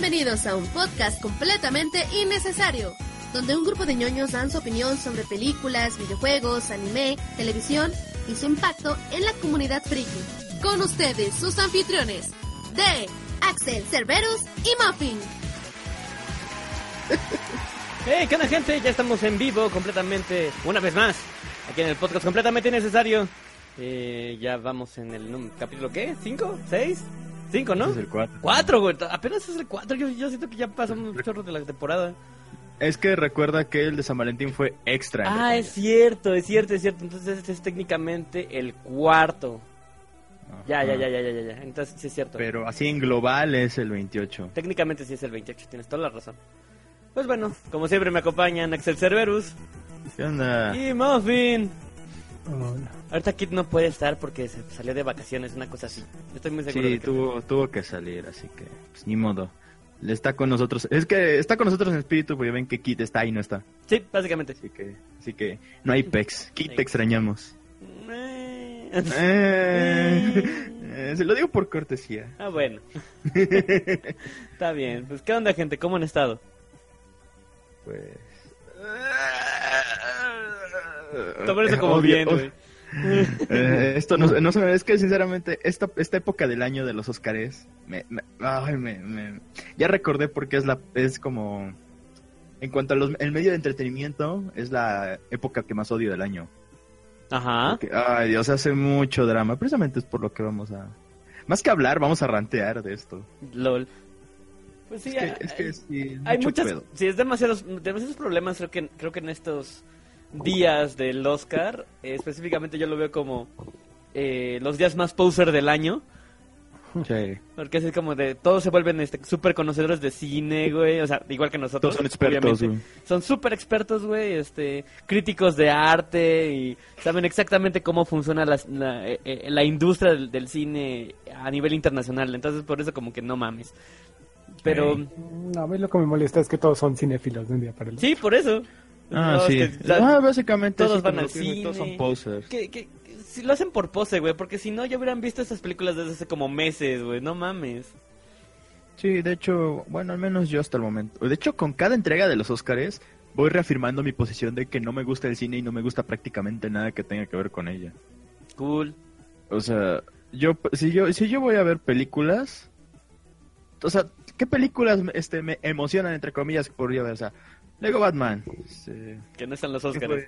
Bienvenidos a un podcast completamente innecesario, donde un grupo de ñoños dan su opinión sobre películas, videojuegos, anime, televisión y su impacto en la comunidad friki. Con ustedes, sus anfitriones, de Axel, Cerberus y Muffin. Hey, ¿qué onda gente? Ya estamos en vivo completamente, una vez más, aquí en el podcast completamente innecesario. Eh, ya vamos en el capítulo, ¿qué? ¿Cinco? ¿Seis? ¿Cinco, no? Es el cuatro. Cuatro, güey. Apenas es el cuatro. Yo, yo siento que ya pasó un chorro de la temporada. Es que recuerda que el de San Valentín fue extra. Ah, es cierto, es cierto, es cierto. Entonces este es técnicamente el cuarto. Ya, ya, Ajá. ya, ya, ya, ya, ya. Entonces sí es cierto. Pero así en global es el 28. Técnicamente sí es el 28, tienes toda la razón. Pues bueno, como siempre me acompañan Axel Cerberus ¿Qué onda? y Muffin. Ahorita Kit no puede estar porque se salió de vacaciones, una cosa así. Estoy muy seguro Sí, de que... tuvo, tuvo que salir, así que pues, ni modo. Le está con nosotros. Es que está con nosotros en espíritu porque ven que Kit está y no está. Sí, básicamente. Así que, así que no hay pex. Kit, te extrañamos. Eh, eh, se lo digo por cortesía. Ah, bueno. Está bien. Pues, ¿qué onda, gente? ¿Cómo han estado? Pues. Como bien, güey. Eh, esto no, no sé, es que sinceramente esta, esta época del año de los Óscares me, me- ay, me- me- ya recordé porque es la es como en cuanto a los el medio de entretenimiento es la época que más odio del año. Ajá. Porque, ay, Dios, hace mucho drama, precisamente es por lo que vamos a más que hablar, vamos a rantear de esto. LOL. Pues sí, es que, hay- es que sí, hay muchas... pedo. Sí, es demasiados, demasiados problemas. Creo que, creo que en estos días del Oscar, eh, específicamente yo lo veo como eh, los días más poser del año. Sí. Porque es como de... Todos se vuelven este, súper conocedores de cine, güey. O sea, igual que nosotros. Todos son expertos, güey. Son súper expertos, güey, este, críticos de arte y saben exactamente cómo funciona la, eh, eh, la industria del, del cine a nivel internacional. Entonces, por eso como que no mames. Pero. No, a mí lo que me molesta es que todos son cinéfilos de un día para el otro. sí, por eso. Ah, No, es sí. que, o sea, ah, básicamente todos van al que digo, Todos cine. son posers. que, que- que si lo hacen por pose, güey, porque si no ya hubieran visto estas películas desde hace como meses, güey, no mames. Sí, de hecho, bueno, al menos yo hasta el momento. De hecho, con cada entrega de los Óscares voy reafirmando mi posición de que no me gusta el cine y no me gusta prácticamente nada que tenga que ver con ella. Cool. O sea, yo si yo si yo voy a ver películas, o sea, ¿qué películas este me emocionan entre comillas que podría ver? O sea, Lego Batman, Que no están los ¿qué Oscars.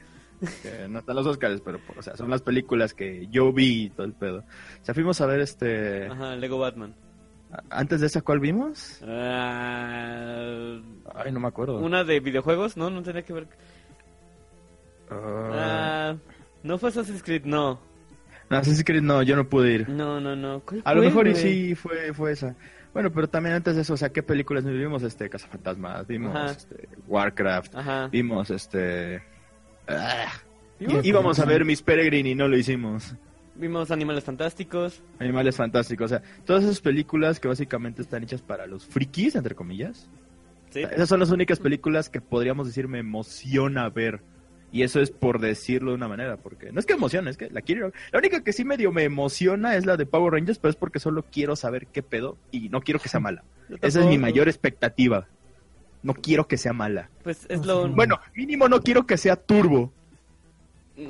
Que no están los Óscares, pero o sea, son las películas que yo vi y todo el pedo. O sea, fuimos a ver este Ajá, Lego Batman. antes de esa cuál vimos? Ah, Ay, no me acuerdo. una de videojuegos, no, no tenía que ver. Ah. Ah, no fue Assassin's Creed, no. No, Assassin's Creed no, yo no pude ir. No, no, no. ¿Cuál A lo mejor y sí fue, fue esa. Bueno, pero también antes de eso, o sea, ¿qué películas vimos? Este, Cazafantasmas, vimos Ajá. este, Warcraft, Ajá. vimos este... ah, Vimos, íbamos a ver Miss Peregrine y no lo hicimos. vimos Animales Fantásticos. Animales Fantásticos, o sea, todas esas películas que básicamente están hechas para los frikis, entre comillas. Sí. O sea, esas son las únicas películas que podríamos decir me emociona ver. Y eso es por decirlo de una manera, porque no es que emociona, es que la quiero. La única que sí medio me emociona es la de Power Rangers, pero es porque solo quiero saber qué pedo y no quiero que sea mala. Esa es mi mayor expectativa. No quiero que sea mala. Pues es lo... Bueno, mínimo no quiero que sea turbo.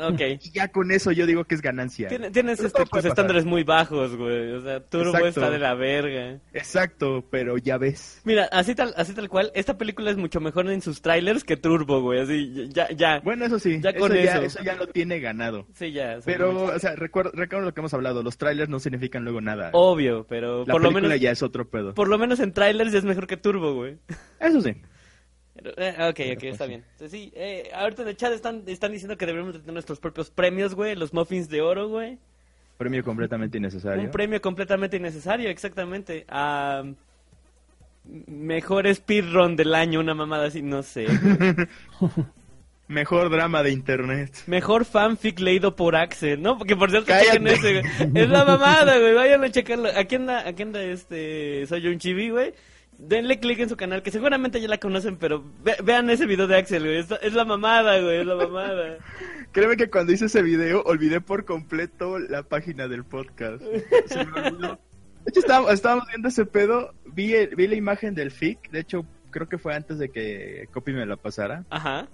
Ok. Y ya con eso yo digo que es ganancia. Tien- Tienes Pero este, pues, estándares muy bajos, güey. O sea, Turbo Exacto. está de la verga. Exacto, pero ya ves. Mira, así tal, así tal cual, esta película es mucho mejor en sus trailers que Turbo, güey. Así, ya, ya. Bueno, eso sí, Ya eso, con ya, eso. eso ya lo tiene ganado. Sí, ya. Pero, o sea, recuerda, recuerda lo que hemos hablado, los trailers no significan luego nada. Obvio, pero La por lo película menos... ya es otro pedo. Por lo menos en trailers ya es mejor que Turbo, güey. Eso sí. Eh, ok, ok, está bien. Entonces, sí, eh, ahorita en el chat están, están diciendo que deberíamos de tener nuestros propios premios, güey. Los muffins de oro, güey. Premio completamente innecesario. Un premio completamente innecesario, exactamente. A mejor speedrun del año, una mamada así, no sé. Mejor drama de internet. Mejor fanfic leído por Axel, ¿no? Porque por cierto, chequen ese, güey. Es la mamada, güey. Vayan a checarlo. Aquí anda, aquí anda este. Soy un chibi, güey. Denle click en su canal, que seguramente ya la conocen, pero ve- vean ese video de Axel, güey. Es, es la mamada, güey. Es la mamada. Créeme que cuando hice ese video olvidé por completo la página del podcast. Se me olvidó. De hecho, estábamos, estábamos viendo ese pedo, vi vi, el- vi la imagen del FIC, de hecho creo que fue antes de que Copy me la pasara. Ajá.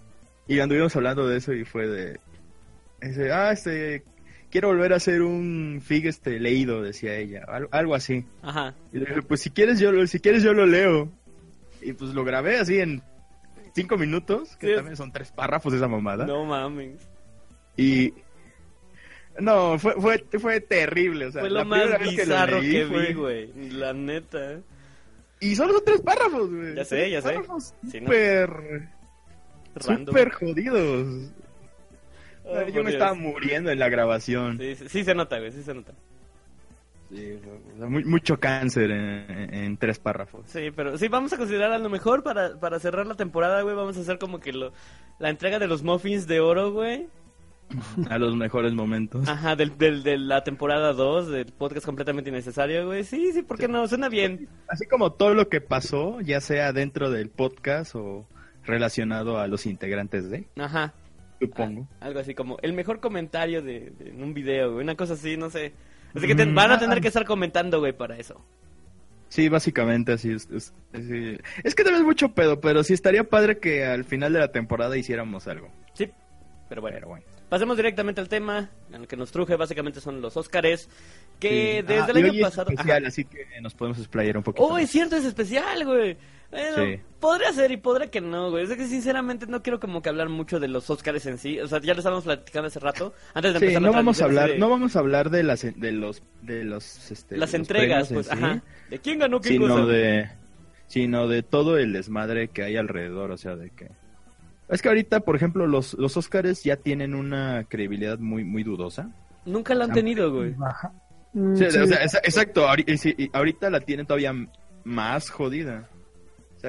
Y anduvimos hablando de eso y fue de... ese, ah, este... Quiero volver a hacer un FIG este, leído, decía ella. Algo, algo así. Ajá. Y le dije, pues si quieres yo lo, si quieres yo lo leo. Y pues lo grabé así en cinco minutos, que Sí. también son tres párrafos esa mamada. No mames. Y... No, fue, fue, fue terrible. O sea, Fue la lo más vez lo bizarro leí que vi, güey. La neta. Y solo son tres párrafos, güey. Ya sé, ya sé. Párrafos Sí. Random. Súper jodidos. Oh, yo me estaba muriendo en la grabación. Sí, sí, sí se nota, güey, sí se nota. Sí, o sea, muy- mucho cáncer en, tres párrafos. Sí, pero sí, vamos a considerar a lo mejor para, para cerrar la temporada, güey, vamos a hacer como que lo, la entrega de los muffins de oro, güey. A los mejores momentos. Ajá, del, del, de la temporada 2 del podcast completamente innecesario, güey. Sí, sí, ¿por qué no? Suena bien. Así como todo lo que pasó, ya sea dentro del podcast o relacionado a los integrantes de, Ajá. Supongo. Algo así como el mejor comentario de, de- en un video, güey. Una cosa así, no sé. Así que te- Mm, van a tener que estar comentando, güey, para eso. Sí, básicamente así es. Es, es- es que también es mucho pedo, pero sí estaría padre que al final de la temporada hiciéramos algo. Sí, pero bueno. Pero bueno. Pasemos directamente al tema, en el que nos truje básicamente son los Óscares, que Sí. desde Ah, el año hoy es pasado... especial, Ajá. así que nos podemos explayar un poquito. Oh, es cierto, es especial, güey. Bueno, Sí. podría ser y podría que no, güey. Es que sinceramente no quiero como que hablar mucho de los Óscares en sí. O sea, ya lo estábamos platicando hace rato. Antes de Sí, empezar la no vamos a hablar, de no vamos a hablar de las de los de los este, Las los entregas, pues, en sí, ajá. ¿De quién ganó qué cosa? sino de sino de todo el desmadre que hay alrededor, o sea, de que es que ahorita, por ejemplo, los los Óscares ya tienen una credibilidad muy muy dudosa. Nunca lo han tenido, güey. Sí, sí. o sea, exa- exacto, ahorita la tienen todavía más jodida.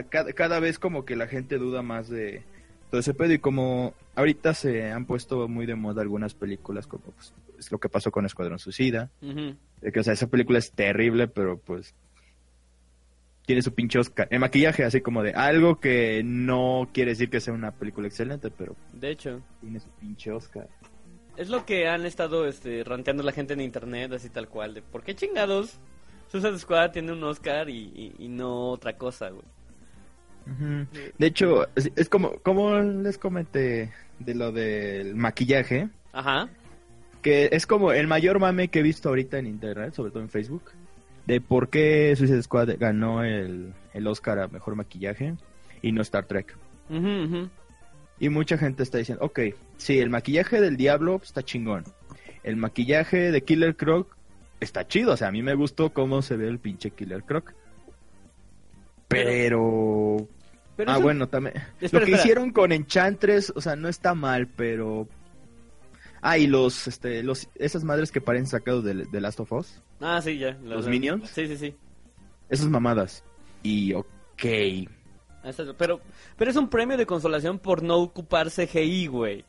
Sea, cada, cada vez como que la gente duda más de todo ese pedo y como ahorita se han puesto muy de moda algunas películas como pues, es lo que pasó con Escuadrón Suicida, de que o sea, esa película es terrible, pero pues tiene su pinche Oscar. El maquillaje así como de algo que no quiere decir que sea una película excelente, pero De hecho, tiene su pinche Oscar. es lo que han estado este, ranteando la gente en internet, así tal cual. De ¿Por qué chingados Suicide Squad tiene un Oscar y, y- y no otra cosa, güey? De hecho, es, como, como les comenté de lo del maquillaje, Ajá. que es como el mayor mame que he visto ahorita en internet, sobre todo en Facebook, de por qué Suicide Squad ganó el, el Oscar a mejor maquillaje y no Star Trek. Y mucha gente está diciendo, ok, sí, el maquillaje del Diablo está chingón. El maquillaje de Killer Croc está chido, o sea, a mí me gustó cómo se ve el pinche Killer Croc. Pero Pero ah, eso- bueno, también. Espera, lo que espera. hicieron con Enchantress, o sea, no está mal, pero. Ah, y los, este, los, esas madres que parecen sacados de, de Last of Us, Ah, sí, ya. ¿Los Minions? Sí, sí, sí. esas mamadas. Y, ok. Exacto, Pero, pero es un premio de consolación por no ocupar CGI, güey.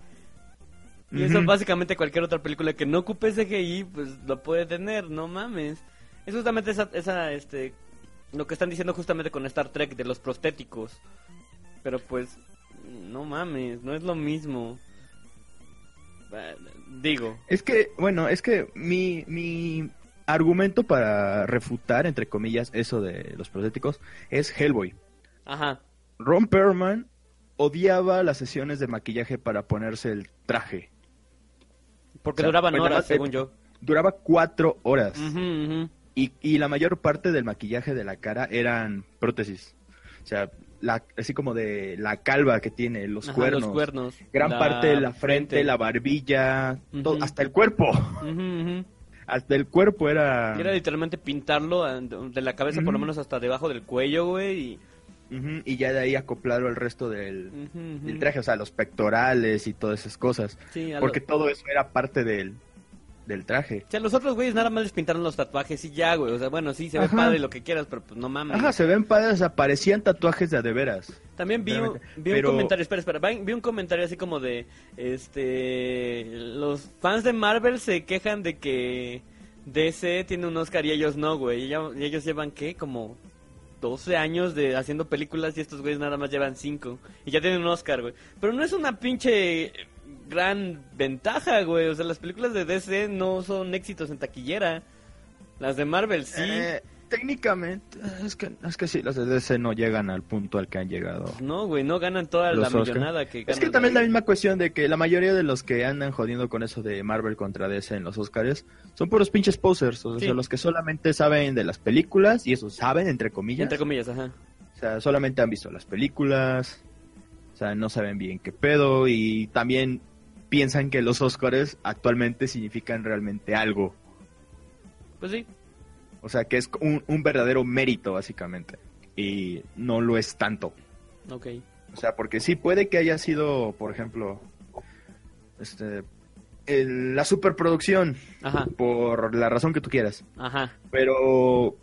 Y eso Ujú. básicamente cualquier otra película que no ocupe CGI, pues lo puede tener, no mames. Es justamente esa, esa, este, lo que están diciendo justamente con Star Trek de los prostéticos. Pero pues, no mames, no es lo mismo. Eh, Digo, Es que, bueno, es que mi, mi argumento para refutar, entre comillas, eso de los prostéticos es Hellboy. ajá, Ron Perlman odiaba las sesiones de maquillaje para ponerse el traje. porque O sea, duraban pues, horas, además, según eh, yo. Duraba cuatro horas. Y, y la mayor parte del maquillaje de la cara eran prótesis. O sea, la, así como de la calva que tiene, los Ajá, cuernos. Los cuernos. Gran parte de la frente, la barbilla, todo- hasta el cuerpo. Hasta el cuerpo era... Era literalmente pintarlo de la cabeza por lo menos hasta debajo del cuello, güey. Y... Ujú, y ya de ahí acoplarlo al resto del, traje, o sea, los pectorales y todas esas cosas. Sí, Porque lo- todo eso era parte del, del traje. O sea, los otros güeyes nada más les pintaron los tatuajes y ya, güey. O sea, bueno, sí, se ve Ajá. padre lo que quieras, pero pues no mames. Ajá, se ven padres, o sea, parecían tatuajes de a de veras. También vi, un, vi un comentario, espera, espera, vi un comentario así como de, este, los fans de Marvel se quejan de que DC tiene un Oscar y ellos no, güey. Y ellos llevan, ¿qué? Como 12 años de haciendo películas y estos güeyes nada más llevan 5. Y ya tienen un Oscar, güey. Pero no es una pinche gran ventaja, güey. O sea, las películas de DC no son éxitos en taquillera. Las de Marvel sí. Eh, técnicamente, es que, es que sí, las de DC no llegan al punto al que han llegado. No, güey, no ganan toda Los la millonada que ganan. Es que también la misma cuestión de que la mayoría de los que andan jodiendo con eso de Marvel contra DC en los Oscars son puros pinches posers, o sea, Sí. los que solamente saben de las películas, y eso saben, entre comillas. Entre comillas, ajá. O sea, solamente han visto las películas, sea, no saben bien qué pedo, y también piensan que los Oscars actualmente significan realmente algo. Pues sí. O sea, que es un, un verdadero mérito, básicamente. Y no lo es tanto. Ok. O sea, porque sí puede que haya sido, por ejemplo, este, el- la superproducción, Ajá. por la razón que tú quieras. Ajá. Pero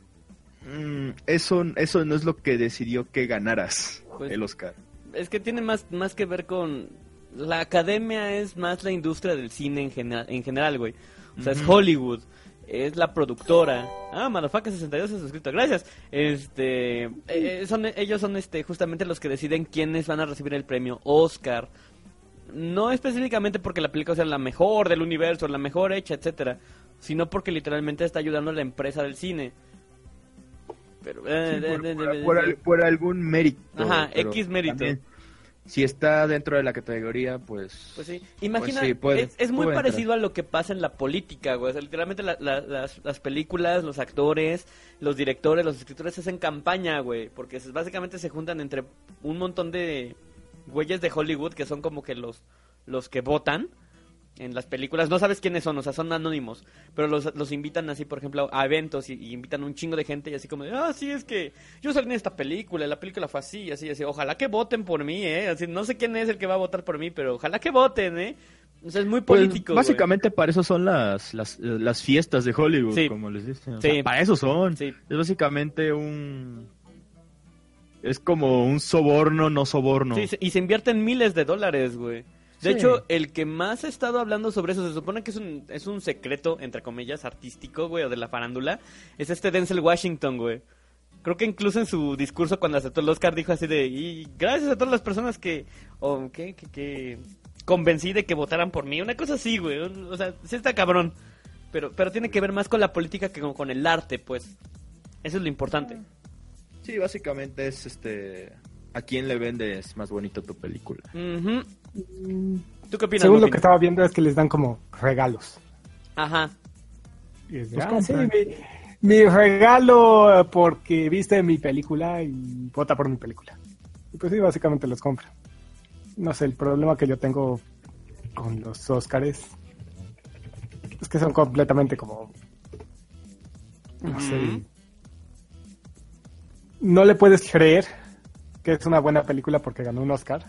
mm, eso, eso no es lo que decidió que ganaras Pues- el Oscar. Es que tiene más, más que ver con... La academia es más la industria del cine en, general en general, güey. O sea, es. Hollywood. Es la productora. Ah, Madafaca62 es suscrito. Gracias. Este, eh, son, ellos son este, justamente los que deciden quiénes van a recibir el premio Oscar. No específicamente porque la película sea la mejor del universo, la mejor hecha, etcétera, sino porque literalmente está ayudando a la empresa del cine. Pero, Sí, por, por- por al- por algún mérito. Ajá, X mérito. también, Si está dentro de la categoría, pues... Pues sí, imagina, sí, puede- es, es muy parecido a lo que pasa en la política, güey. O sea, literalmente la- la- las, las películas, los actores, los directores, los escritores hacen campaña, güey. Porque básicamente se juntan entre un montón de güeyes de Hollywood que son como que los, los que votan en las películas. No sabes quiénes son, o sea, son anónimos. Pero los, los invitan así, por ejemplo, a eventos y, y invitan un chingo de gente y así como de, ah, sí, es que yo salí en esta película, la película fue así, así, así. Ojalá que voten por mí, ¿eh? Así, no sé quién es el que va a votar por mí, pero ojalá que voten, ¿eh? O sea, es muy Pues, político. güey. básicamente para eso son las, las, las fiestas de Hollywood, Sí. como les dicen. O Sí. para eso son. Sí. Es básicamente un... Es como un soborno, no soborno. Sí, y se invierten miles de dólares, güey. De Sí. hecho, el que más ha estado hablando sobre eso, se supone que es un, es un secreto, entre comillas, artístico, güey, o de la farándula, es este Denzel Washington, güey. Creo que incluso en su discurso cuando aceptó el Oscar dijo así de, y gracias a todas las personas que, o que, que, que convencí de que votaran por mí, una cosa así, güey. O sea, sí está cabrón. Pero, pero tiene que ver más con la política que con, con el arte, pues. Eso es lo importante. Sí, básicamente es este... ¿A quién le vendes más bonito tu película? Ujú. ¿Tú qué opinas? Según lo que estaba viendo es que les dan como regalos. Ajá. Y es de, Los "Ah, sí, mi, mi regalo eh, porque viste mi película y vota por mi película. Y pues sí, básicamente los compra. No sé, el problema que yo tengo con los Oscars es que son completamente como... No sé. No le puedes creer que es una buena película porque ganó un Oscar.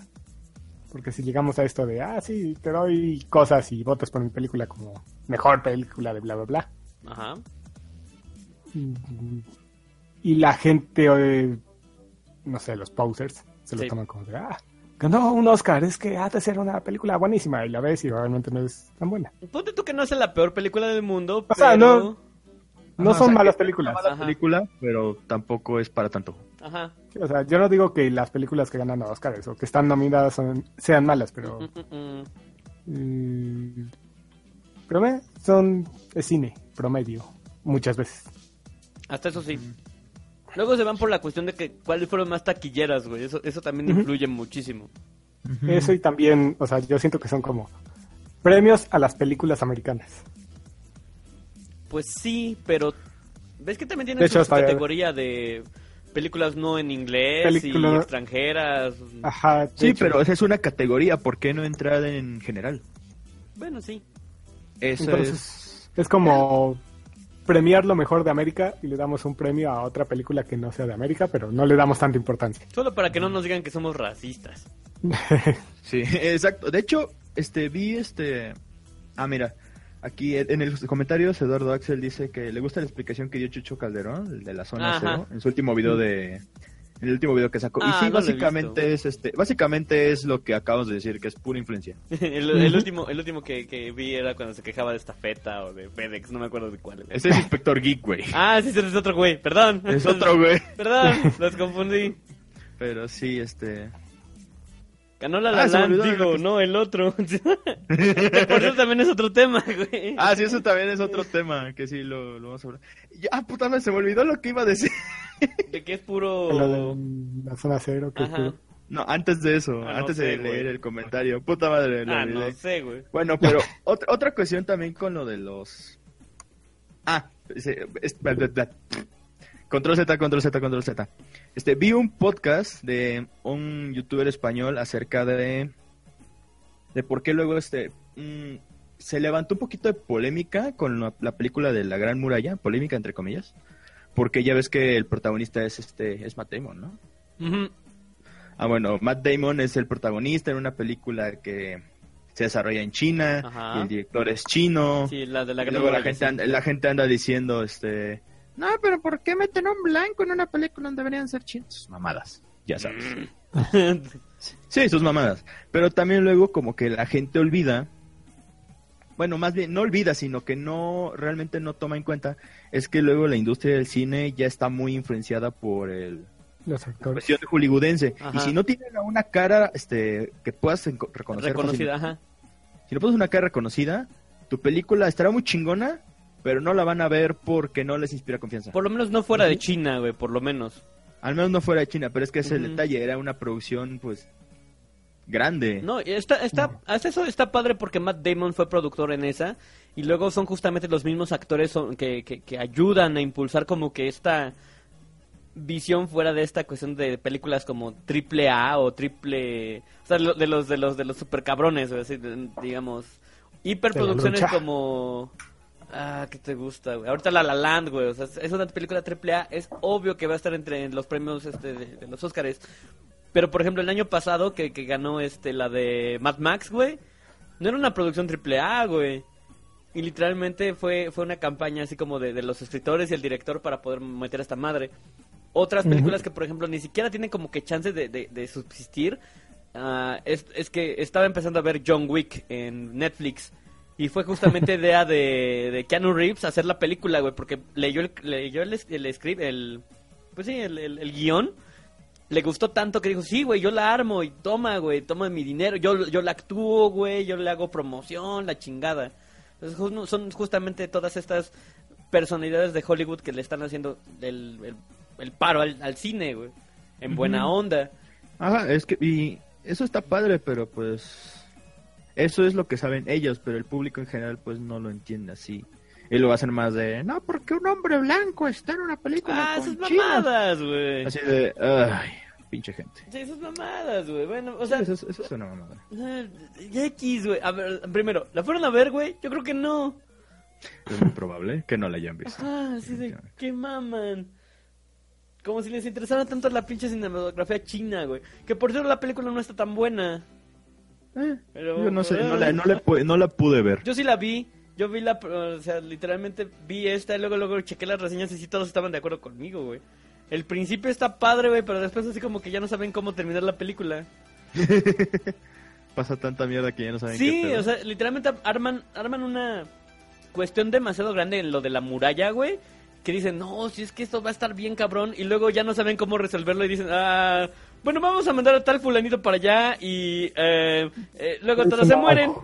Porque si llegamos a esto de, ah, sí, te doy cosas y votas por mi película como mejor película de bla, bla, bla. Ajá. Y la gente, eh, no sé, los posers, se lo Sí. toman como de, ah, ganó un Oscar, es que ha de ser una película buenísima. Y la ves y realmente no es tan buena. Ponte tú que no es la peor película del mundo, O sea, pero... no- No son o sea, malas películas. una mala Ajá. película, pero tampoco es para tanto. Ajá. Sí, O sea, yo no digo que las películas que ganan a Oscars o que están nominadas son- sean malas, pero... Mm, mm, mm. Mm, pero son es cine promedio muchas veces. Hasta eso sí. Luego se van por la cuestión de que cuáles fueron más taquilleras, güey. Eso, eso también influye muchísimo. Eso y también, o sea, yo siento que son como premios a las películas americanas. Pues sí, pero... ¿Ves que también hecho, su categoría de películas no en inglés Película- y extranjeras? Ajá, Sí, hecho. pero esa es una categoría, ¿por qué no entrar en general? Bueno, sí. Eso Entonces, es... es como premiar lo mejor de América y le damos un premio a otra película que no sea de América, pero no le damos tanta importancia. Solo para que no nos digan que somos racistas. Sí, exacto. De hecho, este vi este Ah, mira, aquí en los comentarios Eduardo Axel dice que le gusta la explicación que dio Chucho Calderón, el de la zona Ajá. cero, en su último video de en el último video que sacó. Ah, y sí, no lo he básicamente es este, básicamente es lo que acabamos de decir, que es pura influencia. el, el último, el último que, que vi era cuando se quejaba de esta feta o de FedEx, no me acuerdo de cuál. Este es Inspector Geek, güey. Ah, sí, ese es otro güey, perdón. Es otro güey. Perdón, los confundí. Pero sí, este Ganó la La Ah, Land, digo, que- no el otro. Por eso también es otro tema, güey. Ah, sí, eso también es otro tema, que sí lo, lo vamos a hablar. Ya, ah, puta madre, se me olvidó lo que iba a decir. De que es puro... Lo de la zona cero, que es puro- No, antes de eso, Ah, no antes sé, de güey. leer el comentario. Puta madre, lo Ah, olvidé. no sé, güey. Bueno, pero otra, otra cuestión también con lo de los... Ah, es- bla. Control Z, control Z, control Z. Este, vi un podcast de un youtuber español acerca de... De por qué luego este... mm, se levantó un poquito de polémica con la, la película de La Gran Muralla, polémica entre comillas, porque ya ves que el protagonista es este es Matt Damon, ¿no? Ujú. Ah, bueno, Matt Damon es el protagonista en una película que se desarrolla en China, y el director es chino, Sí, la de la y gran luego la gente, anda, la gente anda diciendo, este, no, pero ¿por qué meten a un blanco en una película donde deberían ser chinos? Sus mamadas, ya sabes. Sí, sus mamadas. Pero también luego como que la gente olvida, bueno, más bien no olvida, sino que no, realmente no toma en cuenta, es que luego la industria del cine ya está muy influenciada por el los actores. cuestión de hollywoodense. Ajá. Y si no tienen a una cara este que puedas reconocer Reconocida, ajá. si no pones una cara reconocida, tu película estará muy chingona, pero no la van a ver porque no les inspira confianza. Por lo menos no fuera de China, güey, por lo menos. Al menos no fuera de China, pero es que ese es el Ujú. detalle, era una producción pues grande. No, y está, está, hasta eso está padre porque Matt Damon fue productor en esa y luego son justamente los mismos actores son- que, que, que ayudan a impulsar como que esta visión fuera de esta cuestión de películas como triple A o triple, o sea, lo- de los de los de los super cabrones, o de- digamos, hiperproducciones como Ah, ¿qué te gusta, güey? Ahorita La La Land, güey. O sea, es una película triple A. Es obvio que va a estar entre los premios este, de, de los Oscars. Pero, por ejemplo, el año pasado que, que ganó este la de Mad Max, güey. No era una producción triple A, güey. Y literalmente fue, fue una campaña así como de, de los escritores y el director para poder meter a esta madre. Otras películas que, por ejemplo, ni siquiera tienen como que chances de, de, de subsistir. ah, es, es que estaba empezando a ver John Wick en Netflix. Y fue justamente idea de, de Keanu Reeves hacer la película, güey, porque leyó el, leyó el, el script, el, pues sí, el, el, el guion. Le gustó tanto que dijo, sí, güey, yo la armo y toma, güey, toma mi dinero. Yo, yo la actúo, güey, yo le hago promoción, la chingada. Entonces, son justamente todas estas personalidades de Hollywood que le están haciendo el, el, el paro al, al cine, güey. En buena onda. Ajá, es que, y eso está padre, pero pues, eso es lo que saben ellos, pero el público en general pues no lo entiende así. Y lo hacen más de, no, porque un hombre blanco está en una película Ah, con esas chinos". mamadas, güey. Así de, ay, pinche gente. Sí, esas mamadas, güey. Bueno, o sea, eso, es- eso es una mamada. Ah, X, güey. A ver, primero, ¿la fueron a ver, güey? Yo creo que no. Es muy probable que no la hayan visto. Ah, así de, ¿qué maman? Como si les interesara tanto la pinche cinematografía china, güey. Que por cierto la película no está tan buena. Eh, Pero, yo no sé, no eh. la, no, la pu- no la pude ver. Yo sí la vi. Yo vi la, o sea, literalmente vi esta y luego, luego chequé las reseñas y sí todos estaban de acuerdo conmigo, güey. El principio está padre, güey, pero después así como que ya no saben cómo terminar la película. Pasa tanta mierda que ya no saben Sí, qué o sea, literalmente arman, arman una cuestión demasiado grande en lo de la muralla, güey. Que dicen, no, si es que esto va a estar bien cabrón. Y luego ya no saben cómo resolverlo y dicen, ah, bueno, vamos a mandar a tal fulanito para allá y eh, eh, luego Es todos se mago. mueren.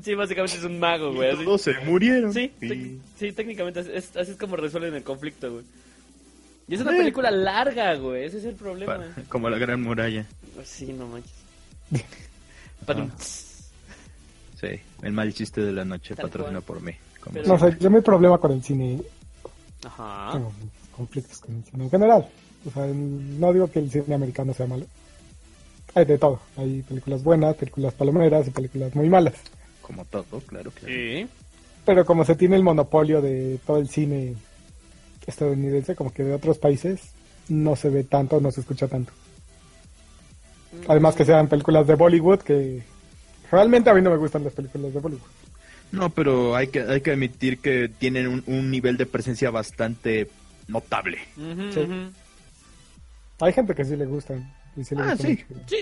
Sí, básicamente es un mago, güey. así. Todos se murieron. Sí, tec- sí, técnicamente así es, así es como resuelven el conflicto, güey. Y es una Eh. película larga, güey. Ese es el problema. pa- como la gran muralla. Sí, no manches. Padum. Sí, el mal chiste de la noche, cual. por mí. Pero- No sé, yo mi problema con el cine, Ajá. tengo conflictos con el cine en general. O sea, no digo que el cine americano sea malo. Hay de todo. Hay películas buenas, películas palomeras y películas muy malas. Como todo, claro. claro. Sí. Pero como se tiene el monopolio de todo el cine estadounidense, como que de otros países, no se ve tanto, no se escucha tanto. Además que sean películas de Bollywood, que realmente a mí no me gustan las películas de Bollywood. No, pero hay que, hay que admitir que tienen un, un nivel de presencia bastante notable. Sí. Hay gente que sí le gustan. Y sí le Ah, gustan sí. Sí,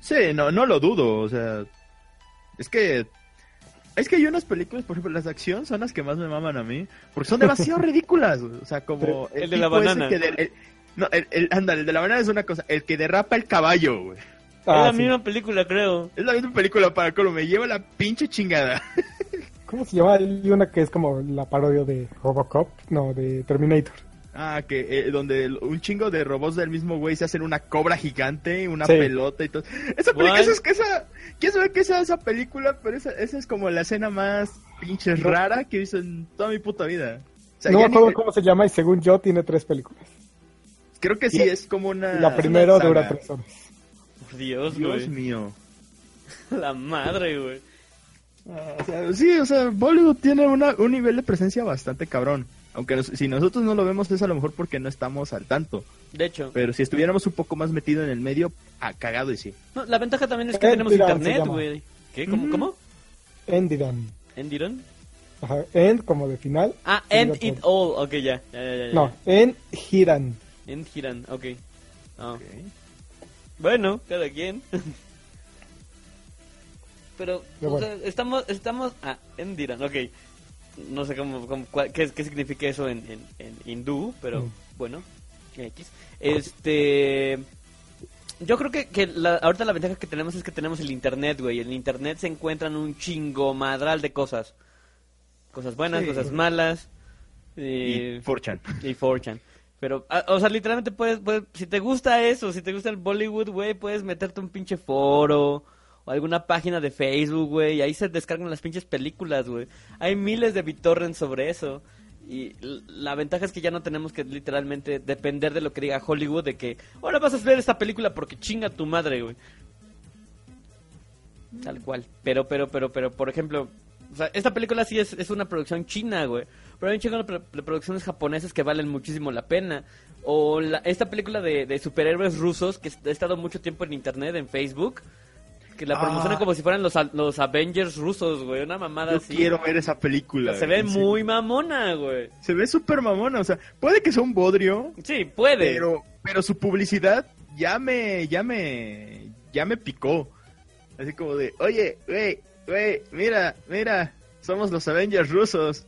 Sí, no, no lo dudo, o sea, es que es que hay unas películas, por ejemplo, las de acción son las que más me maman a mí, porque son demasiado ridículas, o sea, como El de la banana. que el- no, el, el- ándale, el de la banana es una cosa, el que derrapa el caballo, güey. es la sí. misma película, creo. Es la misma película para colmo, me lleva la pinche chingada. ¿Cómo se llama? Hay una que es como la parodia de Robocop, no, de Terminator. Ah, que eh, donde un chingo de robots del mismo güey se hacen una cobra gigante, una Sí. pelota y todo. Esa película, es que esa, quién sabe qué sea esa película, pero esa, esa es como la escena más pinche rara que he visto en toda mi puta vida. O sea, no me ni- acuerdo cómo se llama y según yo tiene tres películas. creo que sí es como una. La primera una dura tres horas. Por Dios, Dios güey. mío. La madre, güey. Ah, o sea, sí, o sea, Bollywood tiene una, un nivel de presencia bastante cabrón. Aunque nos- si nosotros no lo vemos es a lo mejor porque no estamos al tanto. De hecho, Pero si estuviéramos un poco más metidos en el medio, ah, cagado y sí. no, la ventaja también es que tenemos internet, güey. ¿Qué? ¿Cómo? Endiran. ¿Endiron? Ajá, end como de final. Ah, End It. All. Ok, ya. ya, ya, ya, ya. No, en Hiran. End Hiran, ok. Ah. Bueno, cada quien. Pero, Pero o bueno. sea, estamos, estamos, ah, Endiran, ok. No sé cómo, cómo- cuál- qué, qué significa eso en, en, en hindú, pero Mm. bueno, X. Este, yo creo que, que la- ahorita la ventaja que tenemos es que tenemos el internet, güey. En el internet se encuentran un chingo madral de cosas. Cosas buenas, Sí. cosas malas. Y eh, Forchan. y 4chan. Pero, o sea, literalmente puedes, puedes, si te gusta eso, si te gusta el Bollywood, güey, puedes meterte un pinche foro o alguna página de Facebook, güey, y ahí se descargan las pinches películas, güey. Hay miles de BitTorrents sobre eso. Y la ventaja es que ya no tenemos que literalmente depender de lo que diga Hollywood, de que ahora vas a ver esta película porque chinga tu madre, güey. Tal cual. Pero, pero, pero, pero, por ejemplo, o sea, esta película sí es, es una producción china, güey. Pero hay un chingo de producciones japonesas que valen muchísimo la pena. O la- esta película de, de superhéroes rusos que ha estado mucho tiempo en internet, en Facebook. Que la Ah. promocionan como si fueran los, los Avengers rusos, güey. Una mamada Yo así. quiero ver esa película. Se güey, ve serio. muy mamona, güey. Se ve súper mamona, o sea, puede que sea un bodrio, Sí, puede. pero, pero su publicidad ya me, ya me, ya me picó. Así como de, oye, güey, güey, mira, mira, somos los Avengers rusos.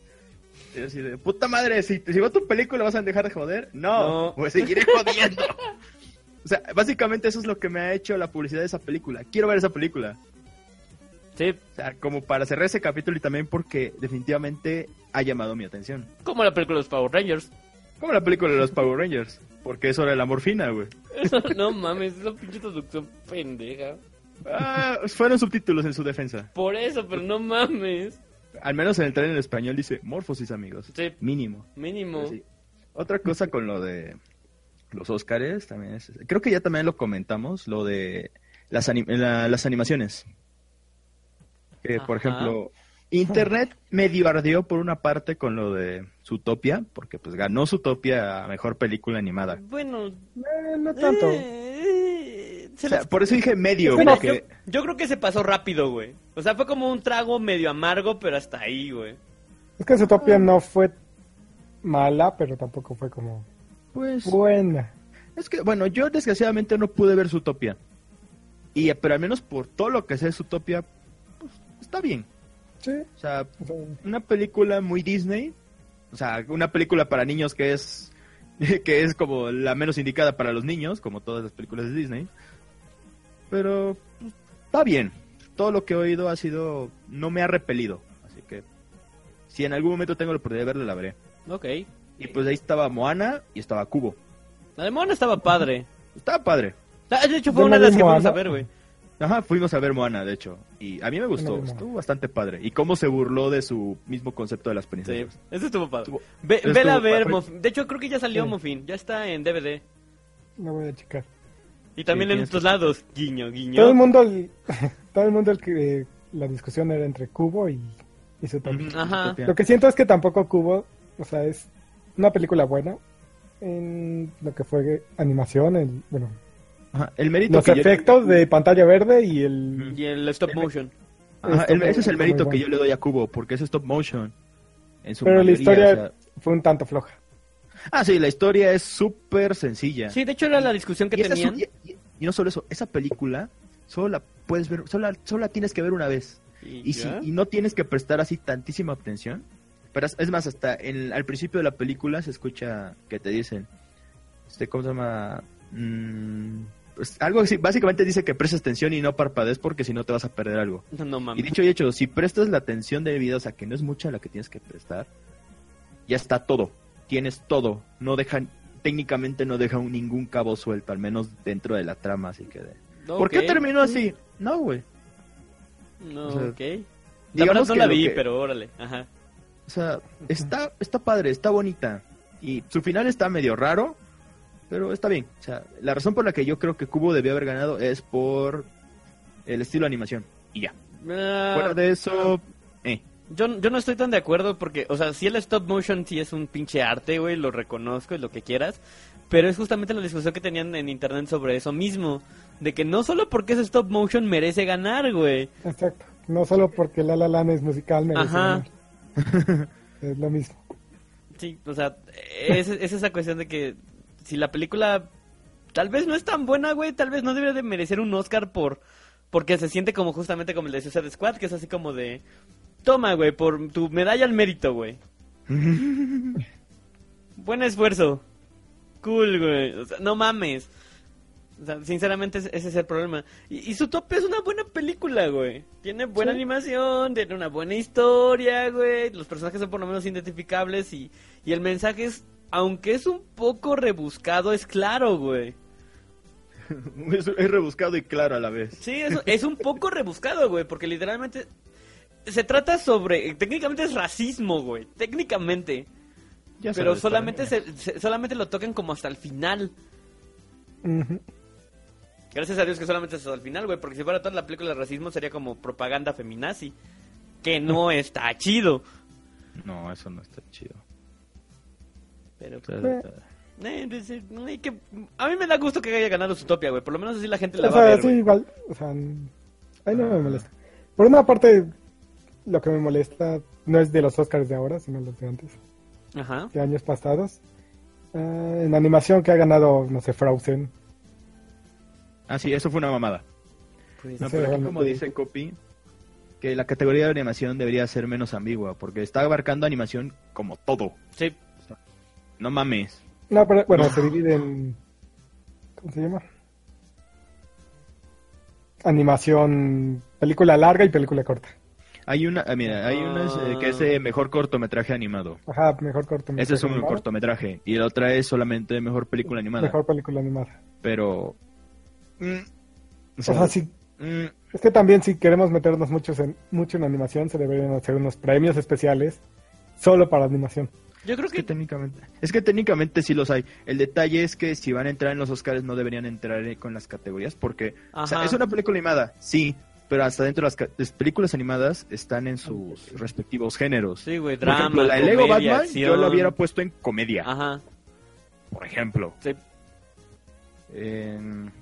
Y así de, puta madre, si, si veo tu película vas a dejar de joder. No, No. pues seguiré jodiendo. o sea, básicamente eso es lo que me ha hecho la publicidad de esa película. Quiero ver esa película. Sí, O sea, como para cerrar ese capítulo y también porque definitivamente ha llamado mi atención. como la película de los Power Rangers. Como la película de los Power Rangers. Porque es hora de la morfina, güey. No mames, esa pinche traducción pendeja. Ah, fueron subtítulos en su defensa. Por eso, pero no mames. Al menos en el tren en español dice morfosis, amigos. Sí. Mínimo. Mínimo. Sí. Otra cosa con lo de los Óscares también es... Creo que ya también lo comentamos, lo de las, anim- la- las animaciones. Que, por ejemplo, Internet medio ardió por una parte con lo de Zootopia, porque pues ganó Zootopia a Mejor Película Animada. Bueno, Eh, no tanto. eh, O sea, por eso dije medio, porque... yo, yo creo que se pasó rápido, güey. O sea, fue como un trago medio amargo, pero hasta ahí, güey. Es que Zootopia no fue mala, pero tampoco fue como Pues... buena. Es que, bueno, yo desgraciadamente no pude ver Zootopia. Y, pero al menos por todo lo que sé de Zootopia, pues, está bien. Sí. O sea, o sea, una película muy Disney. O sea, una película para niños que es que es como la menos indicada para los niños, como todas las películas de Disney. Pero pues, está bien. Todo lo que he oído ha sido no me ha repelido, así que si en algún momento tengo la oportunidad de verla la veré. Ok. Y pues ahí estaba Moana y estaba Cubo. La de Moana estaba padre. Estaba padre. De hecho, fue Yo una de las que fuimos a ver, güey. Ajá, fuimos a ver Moana, de hecho. Y a mí me gustó, No estuvo bastante padre. Y cómo se burló de su mismo concepto de las Sí, princesas. eso estuvo padre. Estuvo- Ve, eso vela a ver, padre. Muffin. De hecho, creo que ya salió Sí. Muffin. Ya está en DVD. no voy a checar. Y también Sí, en otros que- lados. Guiño, guiño. Todo el mundo, el- todo el mundo el que la discusión era entre Cubo y, y. Ujú, Ajá. Lo que siento es que tampoco Cubo, o sea, es una película buena en lo que fue animación, el, bueno, Ajá, el mérito los que yo- efectos de pantalla verde y el... Y el stop motion. Ajá, el- ese es el mérito que yo le doy a Cubo, porque es stop motion. En su Pero la historia o sea- fue un tanto floja. Ah, sí, la historia es súper sencilla. Sí, de hecho era la discusión que y, tenían. su- y- y- y no solo eso, esa película solo la puedes ver, solo, la- solo la tienes que ver una vez. Y, si, y no tienes que prestar así tantísima atención. Pero es, es más, hasta en- al principio de la película se escucha que te dicen, este, ¿cómo se llama? Mm, pues, algo así, básicamente dice que prestes atención y no parpadees porque si no te vas a perder algo. No, no Y mames. dicho y hecho, si prestas la atención debida, o sea, que no es mucha la que tienes que prestar, ya está todo. Tienes todo. No dejan, técnicamente no deja ningún cabo suelto, al menos dentro de la trama, así que... de- ¿Por qué terminó así? No, güey. No, O sea, ok. La verdad no que la vi, que- pero órale. Ajá. O sea, está, está padre, está bonita. Y su final está medio raro, pero está bien. O sea, la razón por la que yo creo que Kubo debió haber ganado es por el estilo de animación. Y ya. Ah, Fuera de eso, eh. Yo, yo no estoy tan de acuerdo porque, o sea, si el stop motion sí es un pinche arte, güey, lo reconozco y lo que quieras, pero es justamente la discusión que tenían en internet sobre eso mismo, de que no solo porque es stop motion merece ganar, güey. Exacto. No solo porque La La Land es musical, merece Ajá. ganar. es lo mismo. Sí, o sea, es, es esa cuestión de que si la película tal vez no es tan buena, güey, tal vez no debería de merecer un Oscar por porque se siente como justamente como el de Suicide Squad, que es así como de toma, güey, por tu medalla al mérito, güey. Buen esfuerzo. Cool, güey. O sea, no mames. O sea, sinceramente ese es el problema. Y, y Zootopia es una buena película, güey. Tiene buena Sí. animación, tiene una buena historia, güey. Los personajes son por lo menos identificables y, y el mensaje es, aunque es un poco rebuscado, es claro, güey. es, es rebuscado y claro a la vez. Sí, es, es un poco rebuscado, güey, porque literalmente se trata sobre, técnicamente es racismo, güey, técnicamente. Ya Pero solamente se, se- solamente lo tocan como hasta el final. Gracias a Dios que solamente es hasta el final, güey, porque si fuera toda la película de racismo sería como propaganda feminazi, que no está chido. No, eso no está chido. Pero pues, eh, que- a mí me da gusto que haya ganado Zootopia, güey, por lo menos así la gente la O va a sea, ver, sí, güey. igual. O sea, n- ahí no me molesta. Por una parte, lo que me molesta no es de los Oscars de ahora, sino los de antes, Ajá. de años pasados. Ah, en animación que ha ganado, no sé, Frozen. Ah, sí, eso fue una mamada. Pues, No, pero aquí como dice Copy, que la categoría de animación debería ser menos ambigua, porque está abarcando animación como todo. sí, No mames. No, pero bueno, se divide en. ¿Cómo se llama? Animación, película larga y película corta. Hay una, ah, mira, hay una eh, que es eh, mejor cortometraje animado. Ajá, mejor corto. Ese es un cortometraje. Y la otra es solamente mejor película animada. Mejor película animada. Pero. Mm, o sea, sí, mm, es que también si queremos meternos muchos en, mucho en animación, se deberían hacer unos premios especiales solo para animación. yo creo es que que técnicamente. Es que técnicamente sí los hay. El detalle es que si van a entrar en los Oscars no deberían entrar con las categorías porque. O sea, es una película animada, sí. Pero hasta dentro de las, películas animadas están en sus respectivos géneros. sí, güey, Por ejemplo, la de Lego comedia, Batman yo lo hubiera puesto en comedia, Ajá. por ejemplo. Sí. En-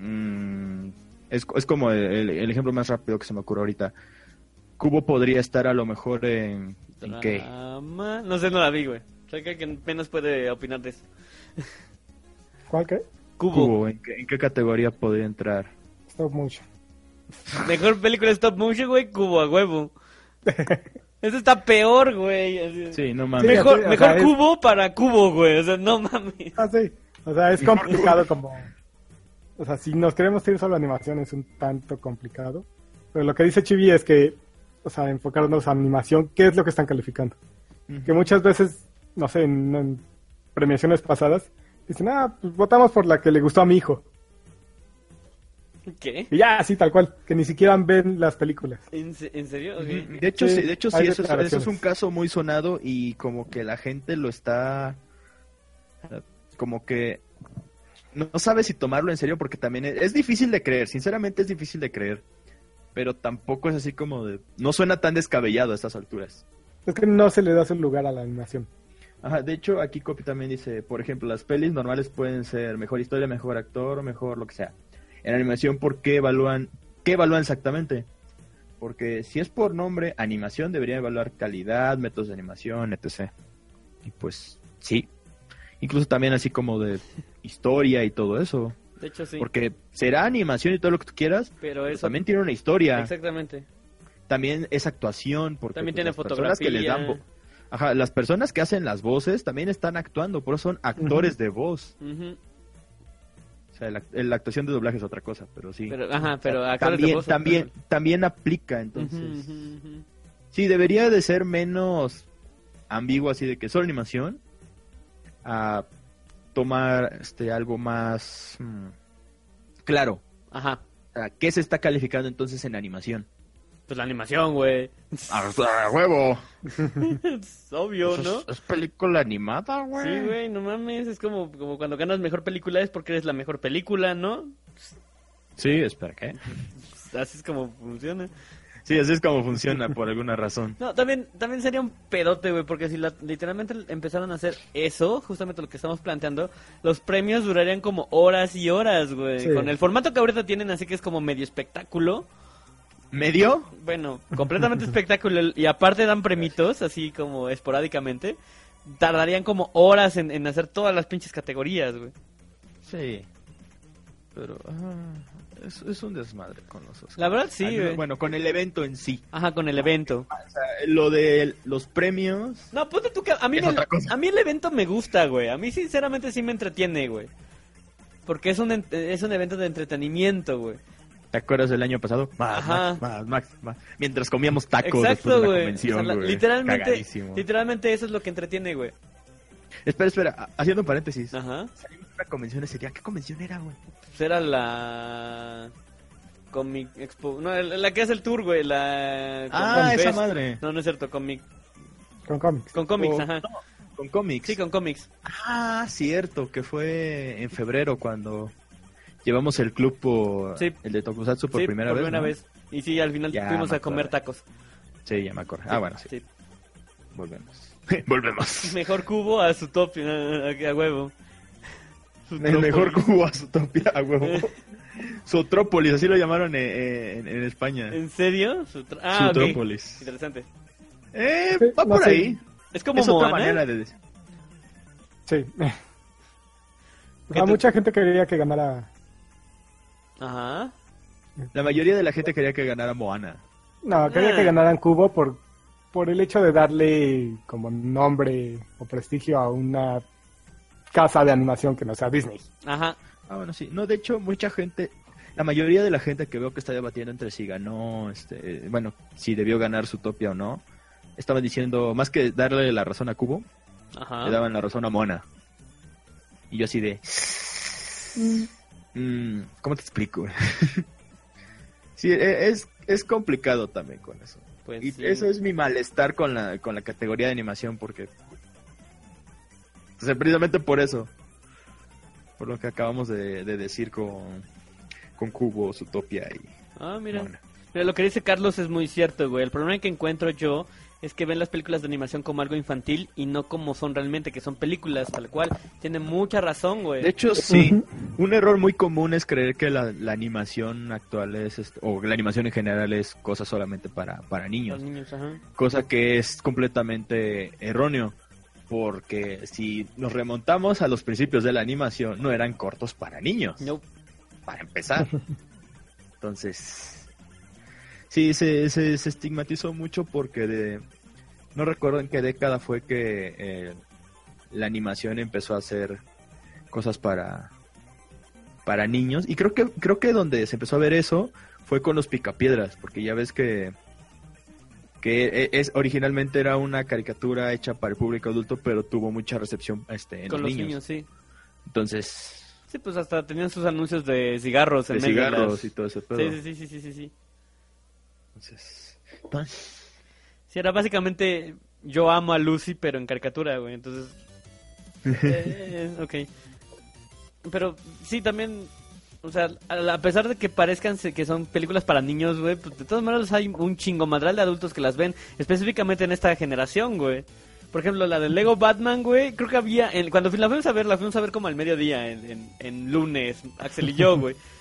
mm, es, es como el, el ejemplo más rápido que se me ocurre ahorita. Cubo podría estar a lo mejor en... ¿En qué? No sé, no la vi, güey. O sea, que que apenas puede opinar de eso. ¿Cuál que? Cubo. Cubo, ¿en qué, en qué categoría podría entrar? Stop motion. Mejor película stop motion, güey, Cubo a huevo. Eso está peor, güey. Sí, no mames. Mejor, Sí, mejor sea, es- Cubo para Cubo, güey. O sea, no mames. Ah, sí. O sea, es complicado como... O sea, si nos queremos ir solo a animación es un tanto complicado. Pero lo que dice Chibi es que, o sea, enfocarnos a animación, ¿qué es lo que están calificando? Que muchas veces, no sé, en, en premiaciones pasadas, dicen, ah, pues votamos por la que le gustó a mi hijo. ¿Qué? Y ya, así tal cual, que ni siquiera ven las películas. ¿En, se- en serio? De hecho, Sí, sí, de hecho, sí eso, es- eso es un caso muy sonado y como que la gente lo está... Como que... No sabe si tomarlo en serio porque también es, es difícil de creer, sinceramente es difícil de creer. Pero tampoco es así como de... No suena tan descabellado a estas alturas. Es que no se le da su lugar a la animación. Ajá, de hecho, aquí Copy también dice, por ejemplo, las pelis normales pueden ser mejor historia, mejor actor, mejor lo que sea. En animación, ¿por qué evalúan? ¿Qué evalúan exactamente? Porque si es por nombre, animación debería evaluar calidad, métodos de animación, etc. Y pues, sí. Incluso también así como de historia y todo eso. De hecho, sí. Porque será animación y todo lo que tú quieras, Pero pero eso... también tiene una historia. Exactamente. También es actuación. Porque También pues, tiene las personas que les dan fotografía. vo- Ajá, las personas que hacen las voces también están actuando, por eso son actores de voz. O sea, la, la actuación de doblaje es otra cosa, pero sí. Pero, ajá, O sea, pero actores de también, voz- también, también aplica, entonces. Sí, debería de ser menos ambiguo así de que solo animación a tomar este algo más mm, claro. Ajá. ¿Qué se está calificando entonces en animación? Pues la animación, güey. ¡A huevo! Es obvio, Pues ¿no? es, es película animada, güey. Sí, güey, no mames. Es como, como cuando ganas mejor película es porque eres la mejor película, ¿no? Sí, espera, ¿qué? Así es como funciona. Sí, así es como funciona por alguna razón. No, también, también sería un pedote, güey, porque si la- literalmente empezaron a hacer eso, justamente lo que estamos planteando, los premios durarían como horas y horas, güey. Sí. Con el formato que ahorita tienen, así que es como medio espectáculo. ¿Medio? Bueno, completamente espectáculo. Y aparte dan premitos, así como esporádicamente. Tardarían como horas en, en hacer todas las pinches categorías, güey. Sí. Pero ah, es, es un desmadre con los Oscars. La verdad, sí, menos- güey. Bueno, con el evento en sí. Ajá, con el evento. O sea, lo de los premios No, ponte tú que a mí, cosa. a mí el evento me gusta, güey. A mí sinceramente sí me entretiene, güey. Porque es un, es un evento de entretenimiento, güey. ¿Te acuerdas del año pasado? Más, Ajá. más, más, más, más. Mientras comíamos tacos después Exacto, de la güey. convención, O sea, la- güey. literalmente, Cagadísimo. literalmente eso es lo que entretiene, güey. Espera, espera, ha- haciendo un paréntesis. Ajá. Salimos de una convención ese día. ¿Qué convención era, güey? Pues era la Comic Expo, no, la la que hace el tour, güey, la Ah, esa Fest. madre. No, no es cierto, Comic Con cómics. con cómics, ajá. Con cómics. Sí, con cómics. Ah, cierto, que fue en febrero cuando llevamos el club por Sí. el de Tokusatsu por sí, primera por vez. primera ¿no? vez. Y sí, al final Ya fuimos a comer tacos. Sí, ya me acuerdo. Ah, bueno, sí. Sí. Volvemos. Volvemos. Mejor cubo a su top, a, a- a huevo. El mejor cubo a Zootopia, a huevo. Zootrópolis, así lo llamaron en, en- en España. ¿En serio? Su tra- Ah, ok. Zootrópolis. Interesante. Eh, va no por ahí. Es como es otra Moana. manera de decir. Sí. O ¿Qué sea, te- mucha gente quería que ganara. Ajá. La mayoría de la gente quería que ganara Moana. No, quería Ah. que ganaran Cubo por, por el hecho de darle como nombre o prestigio a una casa de animación que no sea Disney. Ajá. Ah, bueno, sí. No, de hecho, mucha gente, la mayoría de la gente que veo que está debatiendo entre si ganó, este, bueno, si debió ganar Zootopia o no, estaban diciendo, más que darle la razón a Cubo, Ajá. le daban la razón a Mona. Y yo así de... mm, ¿Cómo te explico? sí, e- es, es complicado también con eso. Pues Y sí. eso es mi malestar con la, con la categoría de animación porque... O sea, precisamente por eso. Por lo que acabamos de, de decir con, con Cubo, Zootopia y Ah. Mira, lo que dice Carlos es muy cierto, güey. El problema que encuentro yo es que ven las películas de animación como algo infantil y no como son realmente, que son películas, tal cual. Tiene mucha razón, güey. De hecho, sí. Un error muy común es creer que la, la animación actual es, o la animación en general es cosa solamente para, para niños. Niños, ajá. Cosa que es completamente erróneo. Porque si nos remontamos a los principios de la animación, no eran cortos para niños. No. para empezar. Entonces, sí, se, se, se estigmatizó mucho porque de, no recuerdo en qué década fue que eh, la animación empezó a hacer cosas para para niños y creo que creo que donde se empezó a ver eso fue con los picapiedras porque ya ves que que e- es originalmente era una caricatura hecha para el público adulto pero tuvo mucha recepción este en Con los los niños. niños, sí. entonces Sí, pues hasta tenían sus anuncios de cigarros en de medio cigarros las- y todo ese pedo. Sí, sí, sí, sí, sí, sí, Entonces, Sí, era básicamente yo amo a Lucy, pero en caricatura, güey. Entonces, eh, ok. Pero sí, también, o sea, a, pesar de que parezcan que son películas para niños, güey, pues de todas maneras hay un chingo madral de adultos que las ven, específicamente en esta generación, güey. Por ejemplo, la de Lego Batman, güey, creo que había, en- cuando la fuimos a ver, la fuimos a ver como al mediodía, en, en, en lunes, Axel y yo, güey.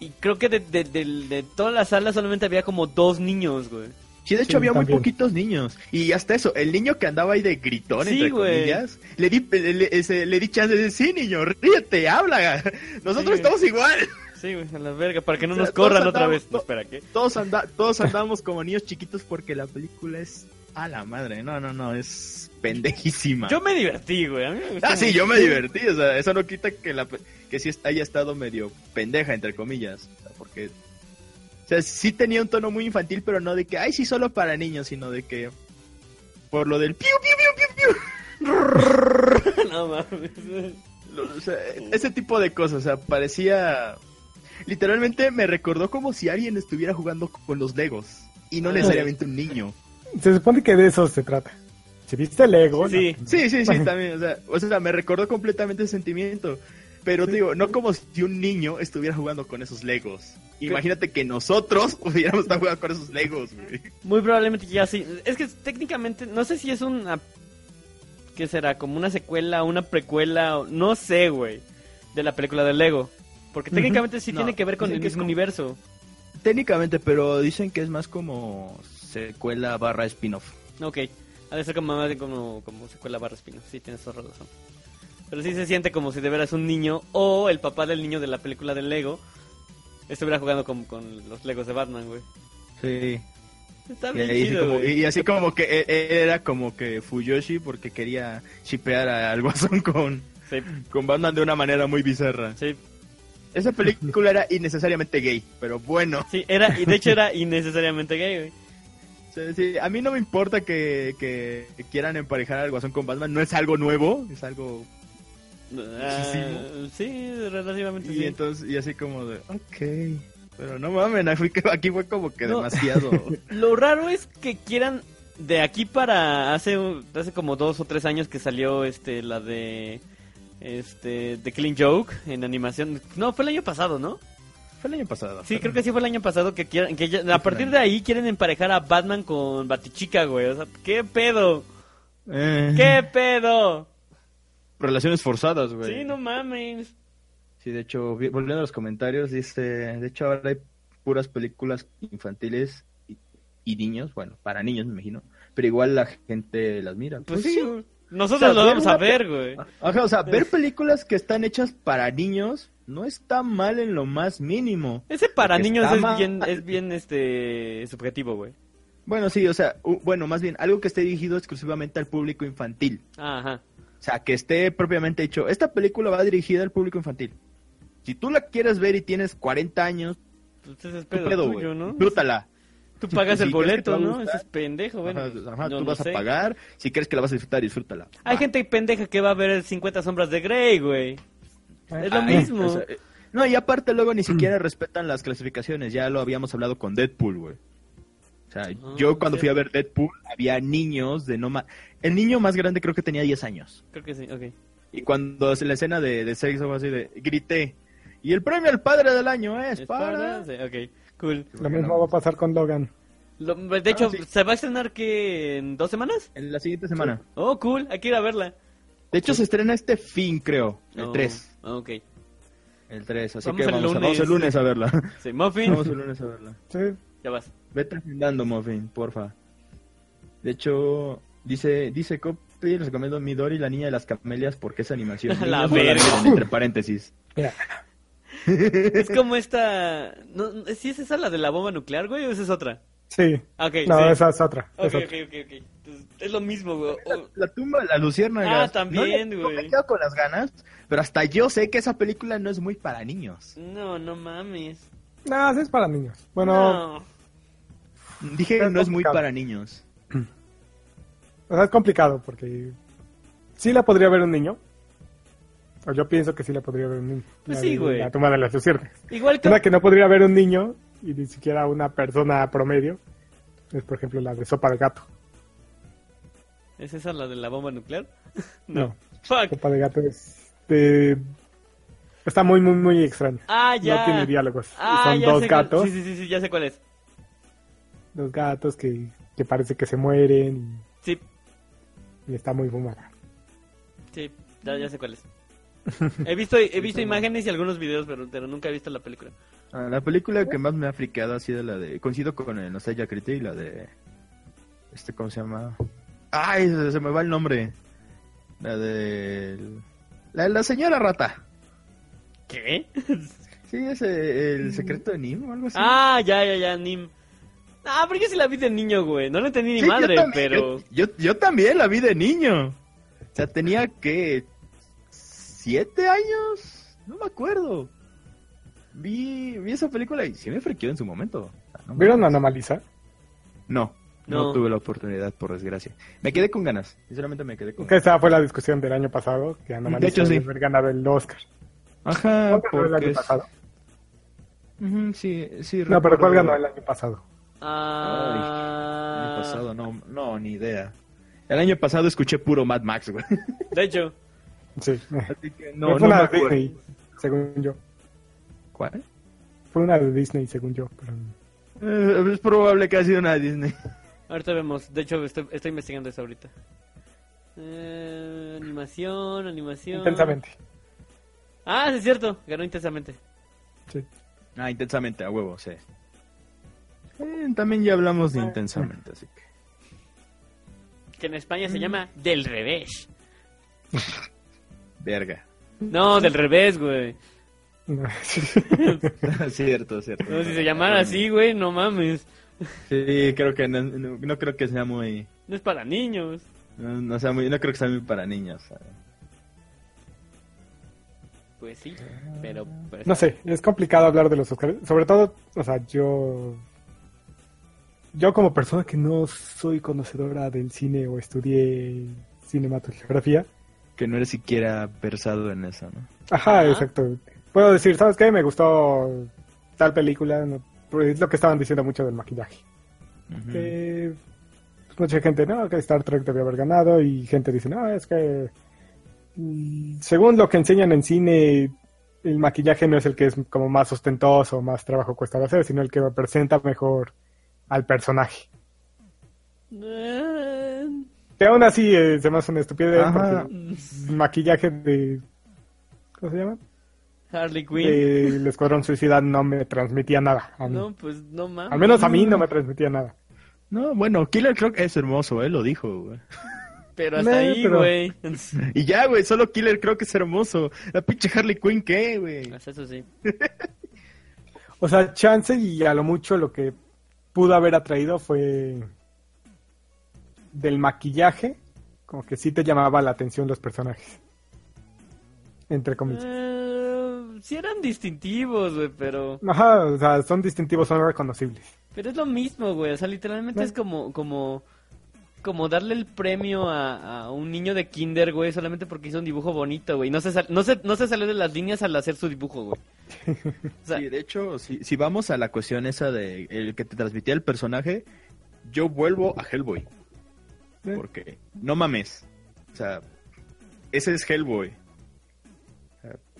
Y creo que de, de, de, de toda la sala solamente había como dos niños, güey. Sí, de hecho Sí, había muy poquitos niños. Y hasta eso, el niño que andaba ahí de gritón, Sí, entre güey. comillas, le di, le, le- ese- le di chance de sí, niño, ríete, habla. Nosotros estamos igual. Sí, güey, a la verga, para que no O sea, nos corran todos otra vez. No, espera, ¿qué? Todos, anda, todos andamos como niños chiquitos porque la película es A la madre, no, no, no, es pendejísima. Yo me divertí, güey. A mí me gustó Ah, sí, yo me divertí, o sea, eso no quita que la que sí haya estado medio pendeja, entre comillas, o sea, porque... O sea, sí tenía un tono muy infantil, pero no de que, ay, sí, solo para niños, sino de que... Por lo del piu, piu, piu, piu, piu. no mames. O sea, ese tipo de cosas, o sea, parecía... Literalmente me recordó como si alguien estuviera jugando con los Legos, y no Ah. necesariamente un niño. Se supone que de eso se trata. Si viste Lego, Sí. Sí, sí, sí, también, o sea, o sea, me recordó completamente ese sentimiento. Pero digo, no como si un niño estuviera jugando con esos Legos. Imagínate que nosotros pudiéramos estar jugando con esos Legos, güey. Muy probablemente ya sí. Es que técnicamente, no sé si es una. ¿Qué será? Como una secuela, una precuela, no sé, güey. De la película de Lego. Porque técnicamente sí No, tiene que ver con el mismo como- universo. Técnicamente, pero dicen que es más como secuela barra spin-off. Ok. Ha de ser como como, como secuela barra spin Sí, tienes toda la razón. Pero sí se siente como si de veras un niño o el papá del niño de la película de Lego estuviera jugando con, con los Legos de Batman, güey. Sí. Está Y, bien sí chido, como- y así como que e- e- era como que Fuyoshi porque quería shipear al guasón con, Sí, con Batman de una manera muy bizarra. sí, Esa película era innecesariamente gay, pero bueno. sí, era, y de hecho era innecesariamente gay, güey. Sí, sí, a mí no me importa que, que quieran emparejar al Guasón con Batman, no es algo nuevo, es algo... Ah, sí, relativamente Y sí. entonces, y así como de, ok, pero no mames, aquí, fue como que No. demasiado... Lo raro es que quieran de aquí para hace hace como dos o tres años que salió este la de este The Clean Joke en animación. No, fue el año pasado, ¿no? Fue el año pasado. Sí, creo que sí fue el año pasado que quieran que ya- a partir de ahí quieren emparejar a Batman con Batichica, güey. O sea, ¿qué pedo? Eh, ¿Qué pedo? Relaciones forzadas, güey. Sí, no mames. Sí, de hecho, vi- volviendo a los comentarios, dice, de hecho ahora hay puras películas infantiles y, y niños, bueno, para niños me imagino, pero igual la gente las mira. Pues, sí, güey. nosotros O sea, lo vamos a ver, güey. Ajá, o sea, ver películas que están hechas para niños no está mal en lo más mínimo. Ese para niños es mal- bien es bien este subjetivo, güey. Bueno, sí, o sea, bueno, más bien, algo que esté dirigido exclusivamente al público infantil. Ajá. O sea, que esté propiamente dicho, esta película va dirigida al público infantil. Si tú la quieres ver y tienes 40 años, Pues ese es ¿qué pedo, pedo, tuyo? ¿no? Disfrútala. Tú pagas el ¿crees que boleto, ¿no? Ese es pendejo, bueno. Ajá, ajá, yo tú no vas sé. a pagar, si crees que la vas a disfrutar, disfrútala. Hay Va. gente pendeja que va a ver 50 sombras de Grey, güey. Es lo Ay, mismo. o sea, eh, no, y aparte luego ni siquiera respetan las clasificaciones, ya lo habíamos hablado con Deadpool, güey. O sea, Ah, yo cuando fui a ver Deadpool había niños de no más... El niño más grande creo que tenía 10 años. Creo que sí, ok. Y cuando hace la escena de, de sexo fue así de... Grité. Y el premio al padre del año es, ¿Es para... para? Sí, ok, cool. Lo mismo va a pasar con Logan. Lo- de hecho, Ah, sí. ¿se va a estrenar que en dos semanas? En la siguiente semana. Oh, cool, hay que ir a verla. De hecho, se estrena este fin, creo. El Oh, 3. Ok. El 3, así Vamos que el vamos, a- lunes. vamos el lunes a verla. Sí, Muffin, vamos el lunes a verla. Sí. ya vas. Vete agendando, Muffin, porfa. De hecho, dice, dice Copy, les recomiendo Midori, la niña de las camelias, porque es animación. La verga. entre paréntesis. Mira, Es como esta... No, ¿Sí es esa la de la bomba nuclear, güey, o esa es otra? sí. Ah, Ok, No, sí. esa es otra. Ok, es ok, otra. ok, ok. Entonces, es lo mismo, güey. Oh, La tumba de las luciérnagas. Ah, también, no, güey. No me quedo con las ganas, pero hasta yo sé que esa película no es muy para niños. no, no mames. No, sí es para niños. Bueno, No. Dije Es no es muy para niños. o sea, es complicado porque sí la podría ver un niño. O yo pienso que sí la podría ver un niño. Pues La sí, de- güey. La tumba de las luciérnagas. Igual que... Una que no podría ver un niño y ni siquiera una persona promedio es, por ejemplo, la de sopa de gato. ¿Es esa la de la bomba nuclear? No, Fuck. sopa de gato es de... Está muy, muy, muy extraño. Ah, ya. No tiene diálogos. Ah, Son ya dos sé cuál- gatos, Sí, sí, sí, sí, ya sé cuál es. dos gatos que, que parece que se mueren Sí, y, y está muy fumada. sí, ya, ya sé cuál es. He visto, he visto imágenes y algunos videos, pero, pero nunca he visto la película. Ah, la película que más me ha friqueado ha sido la de. Coincido con el Nostalgia Critic, la de. Este, ¿cómo se llama? Ay, se, se me va el nombre. La de. La de la señora rata. ¿Qué? Sí, es el secreto de Nim o algo así. Ah, ya, ya, ya, Nim. Ah, pero yo sí la vi de niño, güey. No la entendí ni Sí, yo madre, también, pero... Yo, yo, yo también la vi de niño. O sea, tenía que... ¿Siete años? No me acuerdo. Vi, vi esa película y sí me frequeó en su momento. O sea, no me- ¿Vieron Anomalisa? No, no, No. tuve la oportunidad, por desgracia. Me quedé con ganas. Sinceramente me quedé con Que esa fue la discusión del año pasado, que Anomalisa De hecho, sí. haber ganado el Oscar. Ajá, ¿Cuál ganó el porque... año pasado? Ujú, sí, sí. No, pero ¿cuál ganó el año pasado? El Ah... año pasado, no, no, ni idea. El año pasado escuché puro Mad Max, güey. De hecho, Sí. Así que No, no, fue no una de acuerdo. Disney, según yo. ¿Cuál? Fue una de Disney, según yo. pero- Eh, es probable que haya sido una de Disney. ahorita vemos. De hecho, estoy, estoy investigando eso ahorita. Eh, animación, animación... Intensamente. Ah, sí es cierto. Ganó intensamente. Sí. Ah, intensamente, a huevo, sí. Eh, también ya hablamos de intensamente, así que. Que en España se llama Del Revés. Verga. No, del revés, güey. cierto, cierto. No, si se llamara así, güey, no mames. Sí, creo que no, no- no creo que sea muy. No es para niños. No, no sea muy, no creo que sea muy para niños. ¿sabes? Pues sí, pero... pues, No sé, es complicado hablar de los Oscars. Sobre todo, o sea, yo. Yo, como persona que no soy conocedora del cine o estudié cinematografía. Que no eres siquiera versado en eso, ¿no? Ajá, Ajá. exacto. Puedo decir, ¿sabes qué? Me gustó tal película. no- pues, es lo que estaban diciendo mucho del maquillaje. Pues, mucha gente no que Star Trek debió haber ganado y gente dice no es que mm, según lo que enseñan en cine el maquillaje no es el que es como más ostentoso más trabajo cuesta de hacer sino el que representa mejor al personaje eh, que aún así eh, se me hace una estupidez Ajá. porque el maquillaje de ¿cómo se llama? Harley Quinn. del Escuadrón Suicida no me transmitía nada a mí. No, pues no mames. al menos a mí no me transmitía nada No, bueno, Killer Croc es hermoso, él lo dijo, güey. Pero hasta No, ahí, pero- güey. Y ya, güey, solo Killer Croc es hermoso. La pinche Harley Quinn, ¿qué, güey? Hasta eso sí. O sea, chance y a lo mucho lo que pudo haber atraído fue del maquillaje, como que sí te llamaba la atención los personajes. Entre comillas. Eh, sí eran distintivos, güey, pero... Ajá, o sea, son distintivos, son reconocibles. Pero es lo mismo, güey. O sea, literalmente No. es como... como como darle el premio a, a un niño de kinder, güey, solamente porque hizo un dibujo bonito, güey. No se, sal- no, se, no se salió de las líneas al hacer su dibujo, güey. O sea, Sí, de hecho, si, si vamos a la cuestión esa de el que te transmitía el personaje, yo vuelvo a Hellboy. ¿Eh? Porque, no mames. O sea, ese es Hellboy.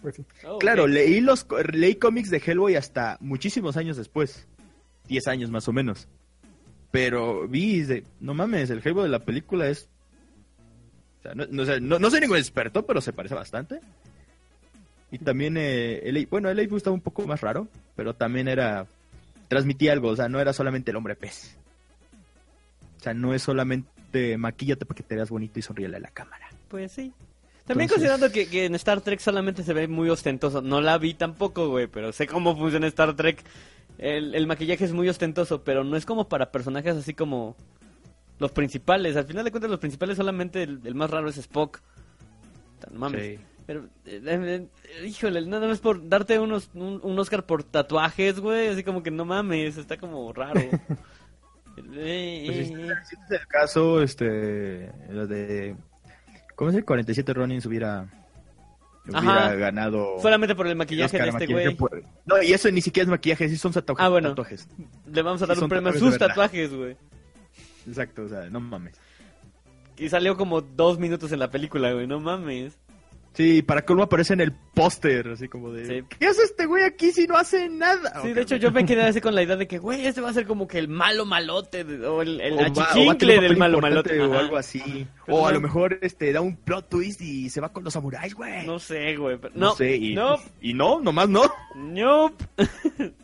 Pues sí. oh, Claro, leí los leí cómics de Hellboy hasta muchísimos años después. 10 años más o menos. Pero vi, de, no mames, el Hellboy de la película es... O sea, no, no, soy ningún experto, pero se parece bastante. Y también, eh, el, bueno, el Ape estaba un poco más raro, pero también era... Transmitía algo, o sea, no era solamente el hombre pez. O sea, no es solamente maquíllate para que te veas bonito y sonríele a la cámara. Pues sí. También Entonces- considerando que, que en Star Trek solamente se ve muy ostentoso. No la vi tampoco, güey, pero sé cómo funciona Star Trek. El, el maquillaje es muy ostentoso, pero no es como para personajes así como los principales. Al final de cuentas, los principales solamente el, el más raro es Spock. Tan mames. Sí. Pero, eh, eh, eh, híjole, nada más por darte unos, un, un Oscar por tatuajes, güey. Así como que no mames, está como raro. Eh, Pues, eh, si, eh. si este es el caso, este, lo de, ¿cómo es el 47 Ronin hubiera, hubiera Ajá. ganado Solamente por el maquillaje de este güey. por- No, y eso ni siquiera es maquillaje, sí son tatuajes. Ah, bueno. tatuajes. Le vamos a Sí, dar un premio a sus tatuajes, güey. Exacto, o sea, no mames. Y salió como dos minutos en la película, güey, no mames. Sí, para colmo aparece en el póster, así como de, Sí. ¿qué hace este güey aquí si no hace nada? Sí, de hecho yo me quedé así con la idea de que, güey, este va a ser como que el malo malote, o el, el o va- o va a achichincle del malo malote. O algo así. Pero o a lo mejor este da un plot twist y se va con los samuráis, güey. No sé, güey. pero- No No, sé, y, no, y no, nomás no. nope.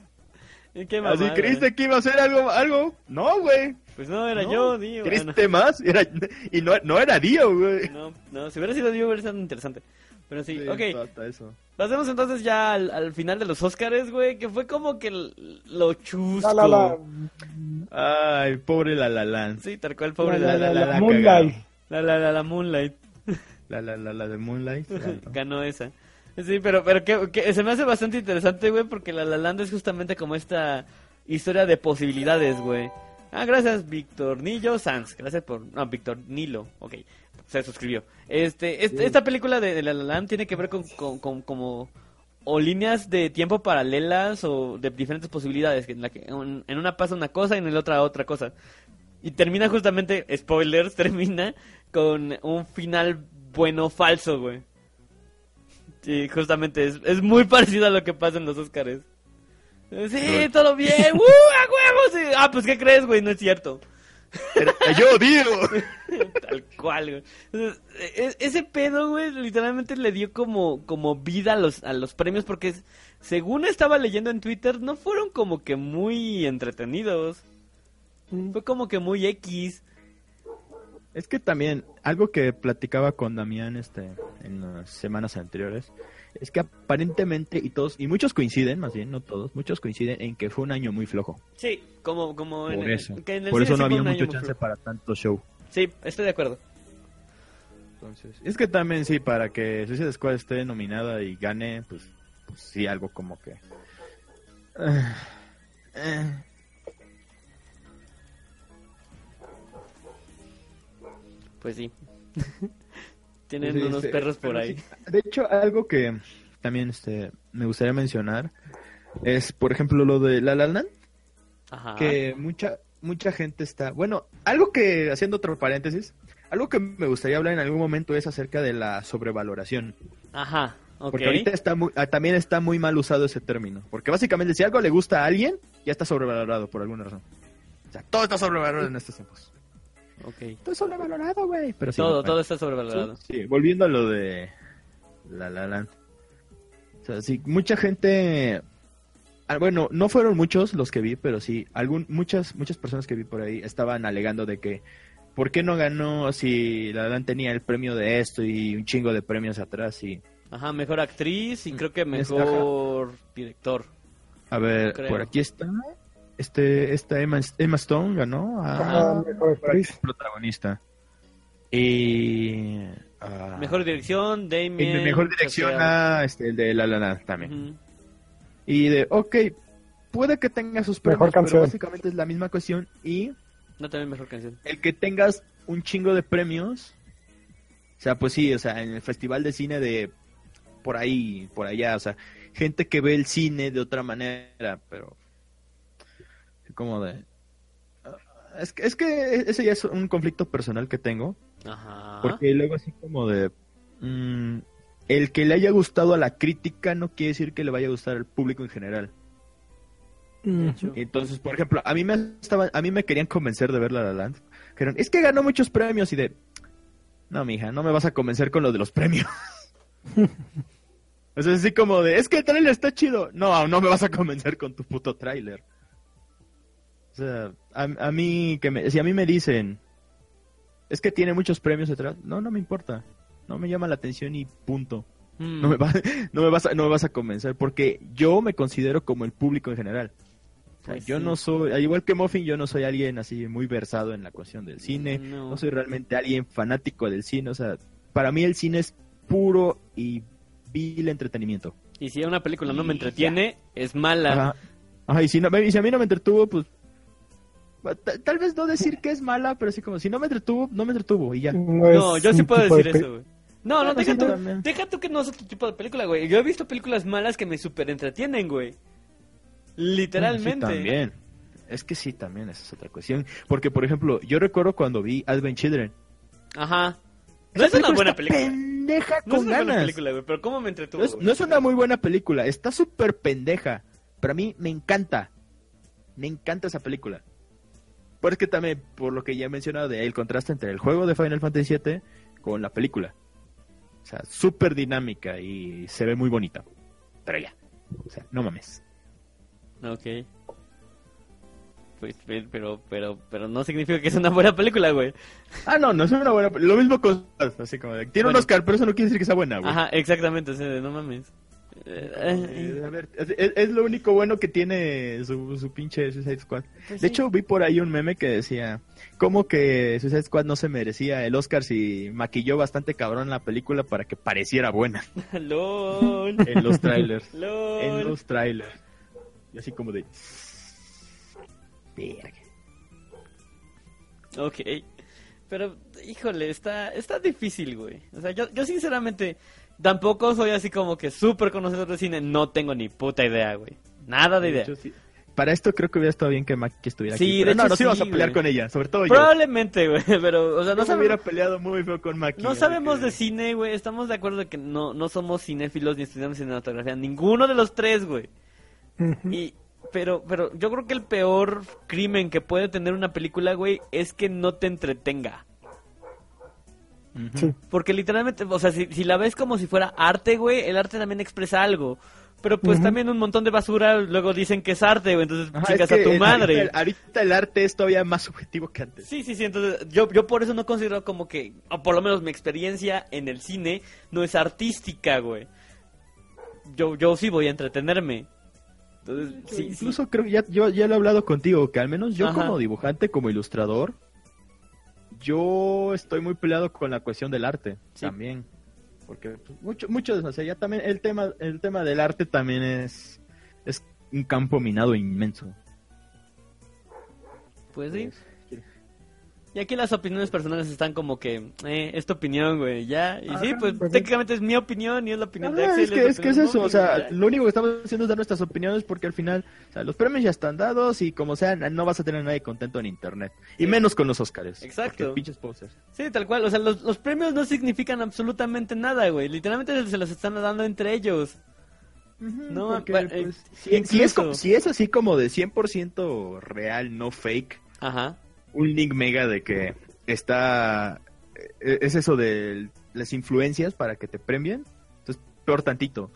¿Y ¿Qué Así mamada? creíste que iba a ser algo, algo. No, güey. Pues no, era No, yo, Dio. ¿Creíste más? Era, y no, no era Dio, güey. No, no, si hubiera sido Dio hubiera sido interesante. Pero sí, Sí, ok. hasta eso. Pasemos entonces ya al, al final de los Oscars, güey, que fue como que lo chusco. La, la, la. Ay, pobre La La Land. Sí, tal cual, pobre La, la, la, la, la, la, la, Moonlight. la, la, la, la Moonlight. La La La, la de Moonlight. Ganó esa. Sí, pero, pero que, que se me hace bastante interesante, güey, porque La La Land es justamente como esta historia de posibilidades, güey. Ah, gracias, Víctor Nillo Sanz. Gracias por... No, Víctor Nilo. Ok, se suscribió. Este, este- Esta película de, de La La Land tiene que ver con, con, con como... O líneas de tiempo paralelas o de diferentes posibilidades. En, la que, en en una pasa una cosa y en la otra otra cosa. Y termina justamente, spoilers, termina con un final bueno falso, güey. Sí, justamente es, es muy parecido a lo que pasa en los Oscars. Sí, todo bien, ¡uh, a huevo! sí! Ah, pues ¿qué crees, güey? No es cierto. Yo digo. Tal cual, güey. Entonces, e- ese pedo, güey, literalmente le dio como, como vida a los, a los premios porque, según estaba leyendo en Twitter, no fueron como que muy entretenidos. Fue como que muy X. Es que también, algo que platicaba con Damián este, en las semanas anteriores, es que aparentemente, y todos, y muchos coinciden, más bien, no todos, muchos coinciden en que fue un año muy flojo. Sí, como, como Por en, eso. que en el Por eso no había mucho chance para tanto show. Sí, estoy de acuerdo. Entonces, es que también sí, para que Suicide Squad esté nominada y gane, pues, pues sí, algo como que... Ah, eh. Pues sí. Tienen Sí, unos sí, perros por ahí. sí. De hecho, algo que también este, me gustaría mencionar es, por ejemplo, lo de La La Land, Ajá. que mucha mucha gente está... Bueno, algo que, haciendo otro paréntesis, algo que me gustaría hablar en algún momento es acerca de la sobrevaloración. Ajá, ok. Porque ahorita está muy, ah, también está muy mal usado ese término. Porque básicamente si algo le gusta a alguien, ya está sobrevalorado por alguna razón. O sea, todo está sobrevalorado en estos tiempos. Ok. Todo es sobrevalorado, güey. Pero sí, todo, bueno. todo está sobrevalorado. Sí, volviendo a lo de La La Land. O sea, sí, mucha gente... ah, Bueno, no fueron muchos los que vi, pero sí, algún, muchas, muchas personas que vi por ahí estaban alegando de que ¿por qué no ganó si La La Land tenía el premio de esto y un chingo de premios atrás? Y, Ajá, mejor actriz y creo que Es- mejor director. a ver, Creo. por aquí está. Este, esta Emma, Emma Stone ganó a mejor actriz. protagonista. Y... ah, Mejor dirección, y Damien. mejor dirección a este, el de La La Land también. Y de, ok, puede que tenga sus premios, Mejor canción. pero básicamente es la misma cuestión. Y No también mejor canción. el que tengas un chingo de premios, o sea, pues sí, o sea, en el festival de cine de por ahí, por allá, o sea, gente que ve el cine de otra manera, pero como de... Es que, es que ese ya es un conflicto personal que tengo, Ajá. porque luego así como de... mm, el que le haya gustado a la crítica no quiere decir que le vaya a gustar al público en general. Entonces, por ejemplo, a mí me estaban, a mí me querían convencer de ver La La Land. Dijeron, es que ganó muchos premios y de, no, mija, no me vas a convencer con lo de los premios. o sea, así como de, es que el tráiler está chido. No, no me vas a convencer con tu puto tráiler. O sea, a, a mí que me, si a mí me dicen, es que tiene muchos premios detrás, no, no me importa. No me llama la atención y punto. Mm. No me, va- no, me vas a, no me vas a convencer porque yo me considero como el público en general. O sea, Pues yo sí. no soy, al igual que Muffin, yo no soy alguien así muy versado en la cuestión del cine. No. No. soy realmente alguien fanático del cine. O sea, para mí el cine es puro y vil entretenimiento. Y si una película no me entretiene, es mala. Ajá. Ajá, y, si no, y si a mí no me entretuvo, pues... ta- Tal vez no decir que es mala, pero sí como, si no me entretuvo, no me entretuvo y ya. No, es yo sí puedo de decir pe- eso, güey. No, no, Ah, deja sí, tú, deja tú que no es otro tipo de película, güey. Yo he visto películas malas que me super entretienen, güey. Literalmente. Sí, también. Es que sí, también, esa es otra cuestión. Porque, por ejemplo, yo recuerdo cuando vi Advent Children. Ajá. No es una buena está película. pendeja No es con una buena ganas. película, güey, pero ¿cómo me entretuvo? No es, no es una muy buena película, está súper pendeja. Pero a mí me encanta. Me encanta esa película. Pero es que también, por lo que ya he mencionado, de el contraste entre el juego de Final Fantasy VII con la película. O sea, súper dinámica y se ve muy bonita. Pero ya. O sea, no mames. Ok. Pues, pe- pero, pero, pero no significa que es una buena película, güey. Ah, no, no es una buena película. Lo mismo con... Así como de, tiene un Bueno. Oscar, pero eso no quiere decir que sea buena, güey. Ajá, exactamente, o sea, no mames. Eh, es, es- es lo único bueno que tiene su, su pinche Suicide Squad. pues De sí. hecho, vi por ahí un meme que decía, ¿cómo que Suicide Squad no se merecía el Oscar si maquilló bastante cabrón la película para que pareciera buena LOL. en los trailers? en los trailers. Y así como de... Verga. Ok. Pero, híjole, está, está difícil, güey. O sea, yo, yo sinceramente tampoco soy así como que súper conocedor de cine. No tengo ni puta idea, güey. Nada de idea. hecho, sí. Para esto creo que hubiera estado bien que Maki estuviera Sí, aquí. de pero no, hecho, nos íbamos a sí, pelear güey. con ella, sobre todo yo. Probablemente, güey. Pero, o sea, no No se hubiera peleado muy feo con Maki. no sabemos que- de cine, güey. Estamos de acuerdo de que no, no somos cinéfilos ni estudiamos cinematografía. Ninguno de los tres, güey. Y, pero, pero yo creo que el peor crimen que puede tener una película, güey, es que no te entretenga. Sí. Porque literalmente, o sea, si, si la ves como si fuera arte, güey, el arte también expresa algo. Pero pues también un montón de basura luego dicen que es arte, güey, entonces Ajá, chingas es que a tu el- madre. Ahorita, ahorita el arte es todavía más subjetivo que antes. Sí, sí, sí, entonces yo, yo por eso no considero como que, o por lo menos mi experiencia en el cine no es artística, güey. Yo, yo sí voy a entretenerme. Entonces, sí, sí. Incluso creo que ya, yo ya lo he hablado contigo, que al menos yo Ajá. como dibujante, como ilustrador, yo estoy muy peleado con la cuestión del arte Sí. también. Porque pues, mucho, mucho, o sea, ya también el tema, el tema del arte también es, es un campo minado inmenso. Pues sí. Y aquí las opiniones personales están como que, eh, es tu opinión, güey, ya. Y sí, pues pues técnicamente es mi opinión y es la opinión de Ah, Axel. es que es, que es de eso, o sea, ya. lo único que estamos haciendo es dar nuestras opiniones porque al final, o sea, los premios ya están dados y como sea, no vas a tener a nadie contento en internet. Y Sí. menos con los Oscars. Exacto. Pinches posers. Sí, tal cual. O sea, los, los premios no significan absolutamente nada, güey. Literalmente se los están dando entre ellos. No, Porque, pa- eh, pues, si, si es si es así como de 100% real, no fake, Ajá. Un link mega de que está... eh, Es eso de las influencias para que te premien, entonces peor tantito.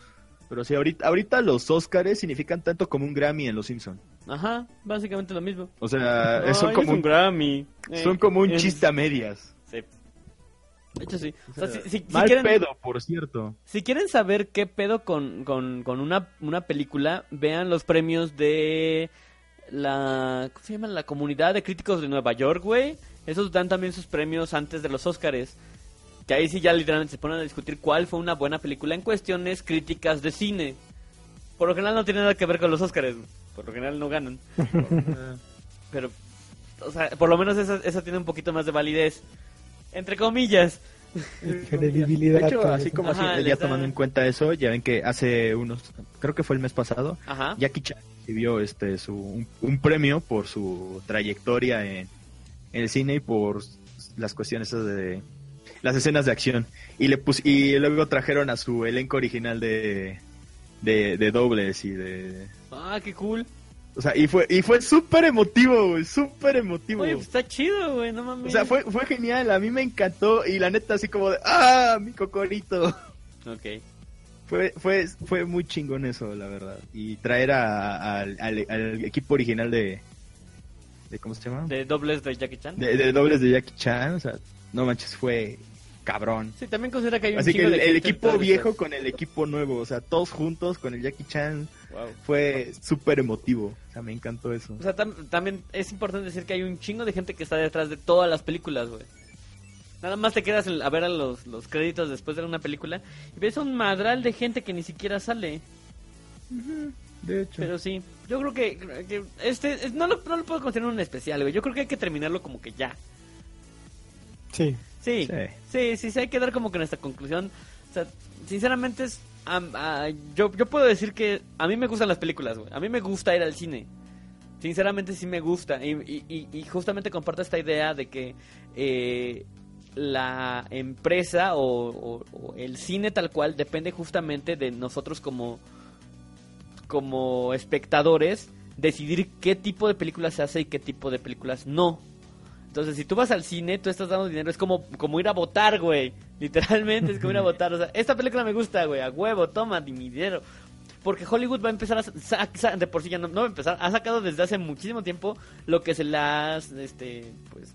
Pero si ahorita, ahorita los Oscars significan tanto como un Grammy en Los Simpsons. Ajá, básicamente lo mismo. O sea, son es como un un, Grammy. Eh, son como un es- chiste a medias. Sí. De hecho, sí. O sea, O sea, si, si- si Mal quieren, pedo, por cierto. si quieren saber qué pedo con, con, con una, una película, vean los premios de la... ¿Cómo se llama? La comunidad de críticos de Nueva York, güey. Esos dan también sus premios antes de los Oscars. Que ahí sí ya literalmente se ponen a discutir cuál fue una buena película en cuestiones críticas de cine. Por lo general no tiene nada que ver con los Oscars. Por lo general no ganan. Pero, o sea, por lo menos esa, esa tiene un poquito más de validez. Entre comillas. Credibilidad. De hecho, así como Ajá, ya da- tomando en cuenta eso, ya ven que hace unos, creo que fue el mes pasado, Ajá. Jackie Chan recibió este su un, un premio por su trayectoria en, en el cine y por las cuestiones esas de las escenas de acción y le pus, y luego trajeron a su elenco original de de, de dobles y de Ah, qué cool. O sea y fue y fue súper emotivo güey, súper emotivo Oye, pues está chido, güey, no mames. o sea fue fue genial a mí me encantó y la neta así como de ah mi cocorito Ok. Fue, fue, fue muy chingón eso, la verdad. Y traer a- a- al, al- al equipo original de, de. ¿Cómo se llama? De dobles de Jackie Chan. De, de dobles de Jackie Chan. O sea, no manches, fue cabrón. Sí, también considera que hay un Así que el, de el gente equipo viejo con el equipo nuevo, o sea, todos juntos con el Jackie Chan, Wow. fue súper emotivo. O sea, me encantó eso. O sea, tam- también es importante decir que hay un chingo de gente que está detrás de todas las películas, güey. Nada más te quedas a ver a los, los créditos después de una película y ves un madral de gente que ni siquiera sale. De hecho. Pero sí, yo creo que, que este es- no, lo, no lo puedo considerar un especial, güey. Yo creo que hay que terminarlo como que ya. Sí. Sí, Sí. sí, sí, hay que dar como que nuestra conclusión. O sea, sinceramente, es, ah, yo, yo puedo decir que a mí me gustan las películas, güey. A mí me gusta ir al cine. Sinceramente sí me gusta. Y, y- y- y justamente comparto esta idea de que eh, la empresa o, o- o el cine tal cual depende justamente de nosotros como, como espectadores decidir qué tipo de películas se hace y qué tipo de películas no. Entonces, si tú vas al cine, tú estás dando dinero, es como, como ir a votar, güey. Literalmente es como ir a votar. O sea, esta película me gusta, güey, a huevo, toma mi dinero. Porque Hollywood va a empezar a... de por sí ya no, no va a empezar. Ha sacado desde hace muchísimo tiempo lo que se las... Este, pues...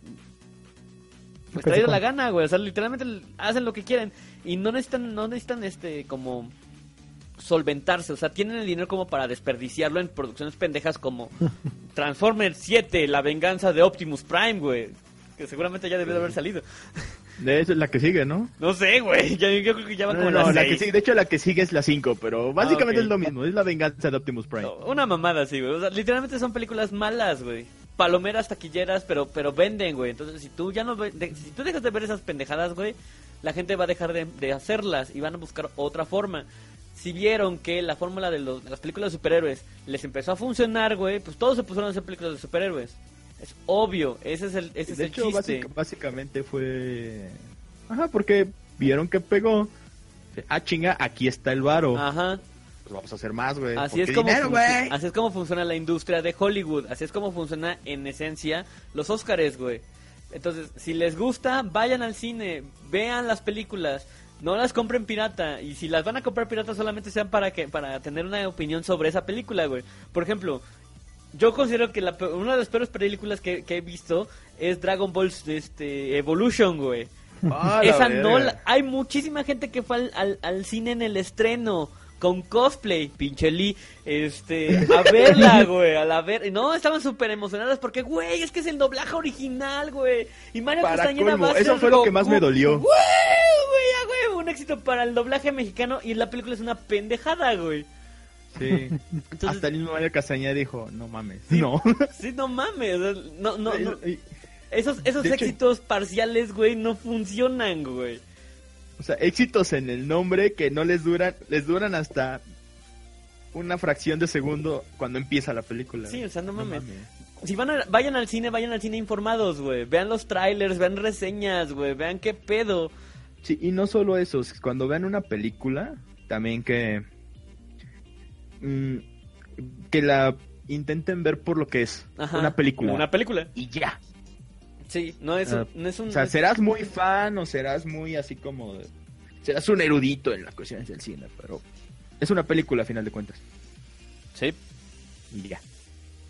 Pues traído la gana, güey. O sea, literalmente hacen lo que quieren. Y no necesitan, no necesitan, este, como... solventarse, o sea, tienen el dinero como para desperdiciarlo en producciones pendejas como Transformers 7, La venganza de Optimus Prime, güey, que seguramente ya debió de haber salido. De esa es la que sigue, ¿no? No sé, güey, yo creo que ya va como No, no, la la que seis. sigue, de hecho la que sigue es la 5, pero básicamente ok. es lo mismo, es la venganza de Optimus Prime. No, Una mamada así, güey. O sea, literalmente son películas malas, güey. Palomeras taquilleras, pero pero venden, güey. Entonces, si tú ya no ve- de- si tú dejas de ver esas pendejadas, güey, la gente va a dejar de, de hacerlas y van a buscar otra forma. Si vieron que la fórmula de, los- de las películas de superhéroes les empezó a funcionar, güey, pues todos se pusieron a hacer películas de superhéroes. Es obvio, ese es el, ese es de el hecho, chiste. básica- básicamente fue... Ajá, porque vieron que pegó. Ah, chinga, aquí está el varo. Ajá. Pues vamos a hacer más, güey. Así es, como dinero, güey. así es como funciona la industria de Hollywood. Así es como funciona en esencia los Óscares, güey. Entonces, si les gusta, vayan al cine, vean las películas, no las compren pirata. Y si las van a comprar pirata, solamente sean para que para tener una opinión sobre esa película, güey. Por ejemplo, yo considero que la, una de las peores películas que, que he visto es Dragon Ball este, Evolution, güey. Ah, Esa no, la- hay muchísima gente que fue al, al, al cine en el estreno con cosplay, pinche Lee, este, a verla, güey, a la ver, no, estaban súper emocionadas porque, güey, es que es el doblaje original, güey, y Mario Para Castañeda colmo, va a eso ser fue lo que más me dolió. Güey, güey, güey, un éxito para el doblaje mexicano y la película es una pendejada, güey. Sí. Entonces- Hasta el mismo Mario Castañeda dijo, no mames. No. Sí, no mames, no, no, no. Esos, esos hecho- éxitos parciales, güey, no funcionan, güey. O sea, éxitos en el nombre que no les duran, les duran hasta una fracción de segundo cuando empieza la película. Sí, o sea, no No mames. Si van a- vayan al cine, vayan al cine informados, güey. Vean los trailers, vean reseñas, güey. Vean qué pedo. Sí, y no solo eso, es cuando vean una película, también que mm, que la intenten ver por lo que es, Ajá. una película. Una película. Y ya. Sí, no es, Ah, un, no es un... O sea, serás muy fan o serás muy así como de- serás un erudito en las cuestiones del cine, pero es una película a final de cuentas. Sí. Y ya.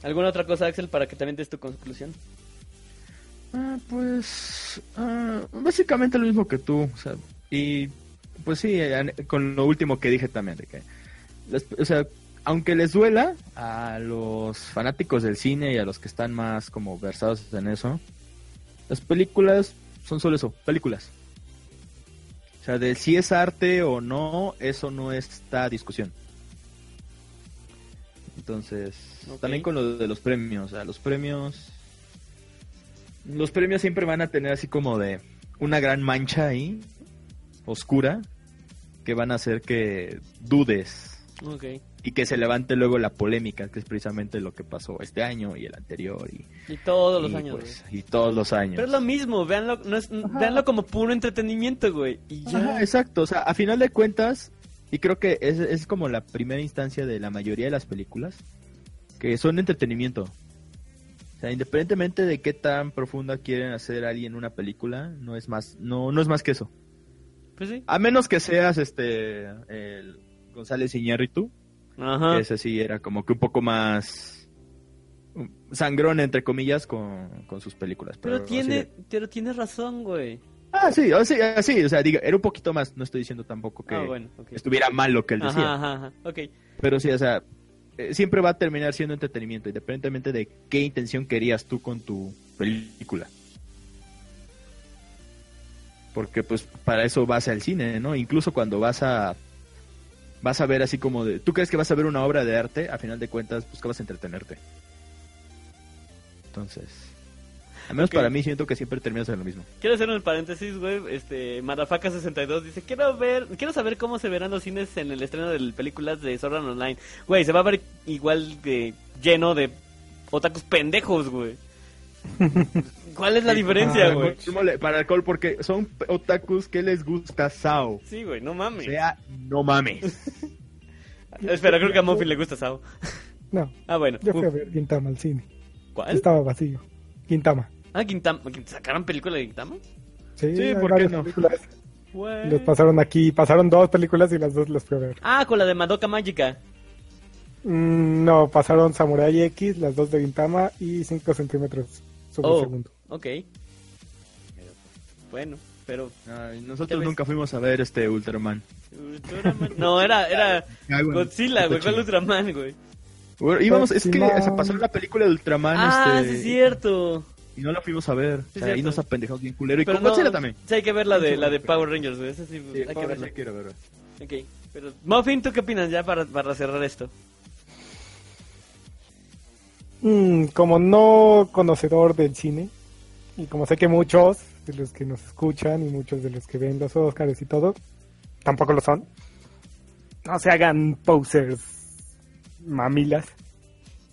¿Alguna otra cosa, Axel, para que también des tu conclusión? Ah, pues ah, básicamente lo mismo que tú, o sea, y pues sí, con lo último que dije también de que o sea, aunque les duela a los fanáticos del cine y a los que están más como versados en eso, las películas son solo eso, películas. O sea, de si es arte o no, eso no está discusión. Entonces, Ok. también con lo de los premios, o sea, los premios los premios siempre van a tener así como de una gran mancha ahí, oscura, que van a hacer que dudes Ok. Y que se levante luego la polémica, que es precisamente lo que pasó este año y el anterior y, Y todos los y, años, pues, güey. y todos los años. Pero es lo mismo, véanlo, no es, véanlo como puro entretenimiento, güey. Y ya. Ajá, exacto, o sea, a final de cuentas, y creo que es, es como la primera instancia de la mayoría de las películas, que son entretenimiento. O sea, independientemente de qué tan profunda quieren hacer alguien una película, no es más, no, no es más que eso. Pues sí. A menos que seas este el González Iñárritu, Ajá. ese sí era como que un poco más sangrón entre comillas con, con sus películas. Pero así tiene, de- pero tiene razón, güey. Ah, sí, sea, ah, sí, o sea, diga, era un poquito más, no estoy diciendo tampoco que Ah, bueno, estuviera mal lo que él decía. Ajá, ajá. Pero sí, o sea, eh, siempre va a terminar siendo entretenimiento, independientemente de qué intención querías tú con tu película. Porque pues para eso vas al cine, ¿no? Incluso cuando vas a vas a ver así como de, tú crees que vas a ver una obra de arte, a final de cuentas buscabas entretenerte. Entonces, al menos para mí siento que siempre terminas en lo mismo. Quiero hacer un paréntesis, güey. Este, Madafaca62 dice: Quiero ver, quiero saber cómo se verán los cines en el estreno de películas de Sword Art Online. Güey, se va a ver igual de lleno de otakus pendejos, güey. ¿Cuál es la diferencia, güey? Para alcohol, porque son otakus que les gusta Sao. Sí, güey, no O mames. sea, no mames. Espera, creo que a Muffin le gusta Sao. No, Ah, bueno. yo fui a ver Gintama al cine. ¿Cuál? Estaba vacío. Gintama. Ah, Quintama. ¿Sacaron película de Quintama? Sí, Sí, ¿por qué varias no? películas. Los pasaron aquí, pasaron dos películas y las dos las fui a ver. Ah, con la de Madoka Mágica. Mm, no, pasaron Samurai X, las dos de Gintama y 5 centímetros sobre Oh. segundo. Ok. Bueno. pero... Ay, ¿Qué nosotros nunca fuimos a ver este Ultraman. Ultraman- No, era, era Ah, Godzilla, güey, ¿cuál Ultraman, güey? Bueno, íbamos, es que se pasó la película de Ultraman Ah, este, sí es cierto. y no la fuimos a ver. Sí, o sea, ahí nos apendejamos bien culero. Y Pero con no, Godzilla también. Sí, hay que ver la de, la de Power Rangers, güey, esa sí, Sí, hay que Power verla. Rangers quiero ver. Ok, pero... Muffin, ¿tú qué opinas ya para, para cerrar esto? Mm, como no conocedor del cine, y como sé que muchos de los que nos escuchan y muchos de los que ven los Oscars y todo, tampoco lo son, no se hagan posers mamilas.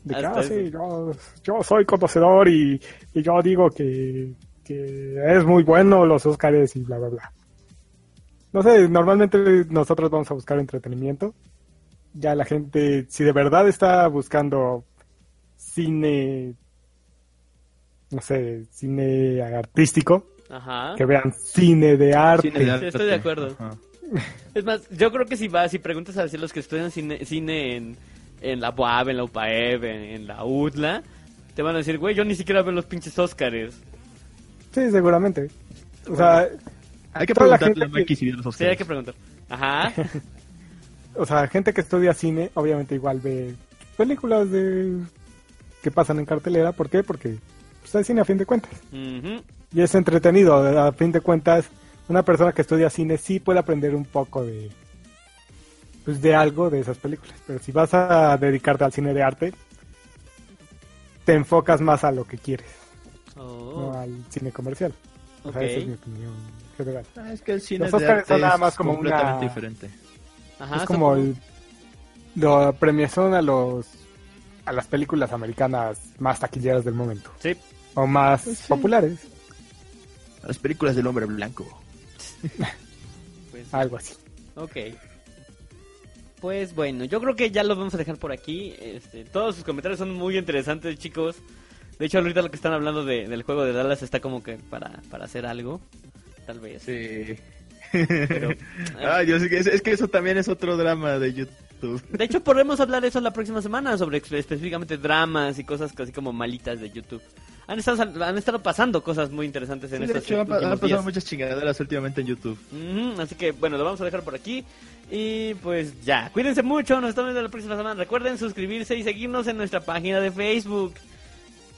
De que, "Ah, sí, yo, yo soy conocedor y, y yo digo que, que es muy bueno los Oscars y bla, bla, bla. No sé, normalmente nosotros vamos a buscar entretenimiento. Ya la gente, si de verdad está buscando cine, no sé, cine artístico, Ajá. que vean cine de arte. Cine de Sí, arte. estoy de acuerdo. Ajá. Es más, yo creo que si vas, si preguntas a decir los que estudian cine, cine en, en la UAB, en la UPAEB, en, en la UTLA, te van a decir, güey, yo ni siquiera veo los pinches Óscares. Sí, seguramente. O sea, Hay que preguntarle a gente Mikey si vio los Sí, Oscars. hay que preguntar. Ajá. o sea, gente que estudia cine, obviamente igual ve películas de que pasan en cartelera. ¿Por qué? Porque pues, es cine a fin de cuentas. Y es entretenido. A fin de cuentas, una persona que estudia cine sí puede aprender un poco de pues de algo de esas películas. Pero si vas a dedicarte al cine de arte, te enfocas más a lo que quieres, no Oh, al cine comercial. O sea, esa es mi opinión general. Ah, es que el cine Los de Oscars arte son nada es más como completamente una- diferente. Ajá, es como el, la premiación a los a las películas americanas más taquilleras del momento Sí, o más Pues sí. populares, Las películas del hombre blanco. pues, algo así. ok. Pues bueno, yo creo que ya lo vamos a dejar por aquí. Este, todos sus comentarios son muy interesantes, chicos. De hecho, ahorita lo que están hablando de- del juego de Dallas está como que para, para hacer algo. Tal vez. Sí. Pero, ah, yo sé que es, es que eso también es otro drama de YouTube. De hecho, podremos hablar de eso la próxima semana, sobre específicamente dramas y cosas así como malitas de YouTube. Han estado, han estado pasando cosas muy interesantes en Sí, de estos hecho, han, pasado días. muchas chingaderas últimamente en YouTube. Así que, bueno, lo vamos a dejar por aquí. Y pues ya, cuídense mucho, nos estamos viendo la próxima semana. Recuerden suscribirse y seguirnos en nuestra página de Facebook.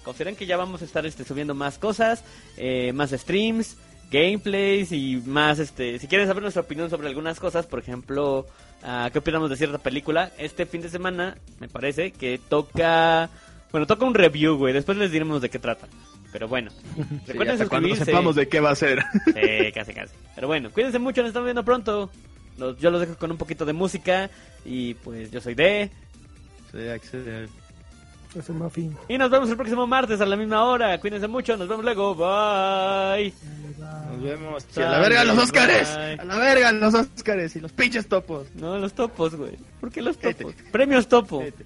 Consideren que ya vamos a estar este, subiendo más cosas, eh, más streams, gameplays y más, este, si quieren saber nuestra opinión sobre algunas cosas, por ejemplo, ah, qué opinamos de cierta película, este fin de semana me parece que toca, bueno, toca un review, güey, después les diremos de qué trata. Pero bueno, Sí, recuerden hasta cuando sepamos de qué va a ser. Sí, casi, casi. Pero bueno, cuídense mucho, nos estamos viendo pronto. Los- yo los dejo con un poquito de música. Y pues yo soy D. Sí, Axel. Es un muffin. Y nos vemos el próximo martes a la misma hora. Cuídense mucho, nos vemos luego. Bye. Nos vemos. A la verga los Óscares. bye. A la verga los Óscares y los pinches topos. No, los topos, güey. ¿Por qué los Vete. topos? Premios topo. Vete.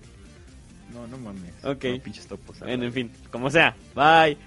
No, no mames. Ok. No, pinches topos. Bueno, en fin, como sea. Bye.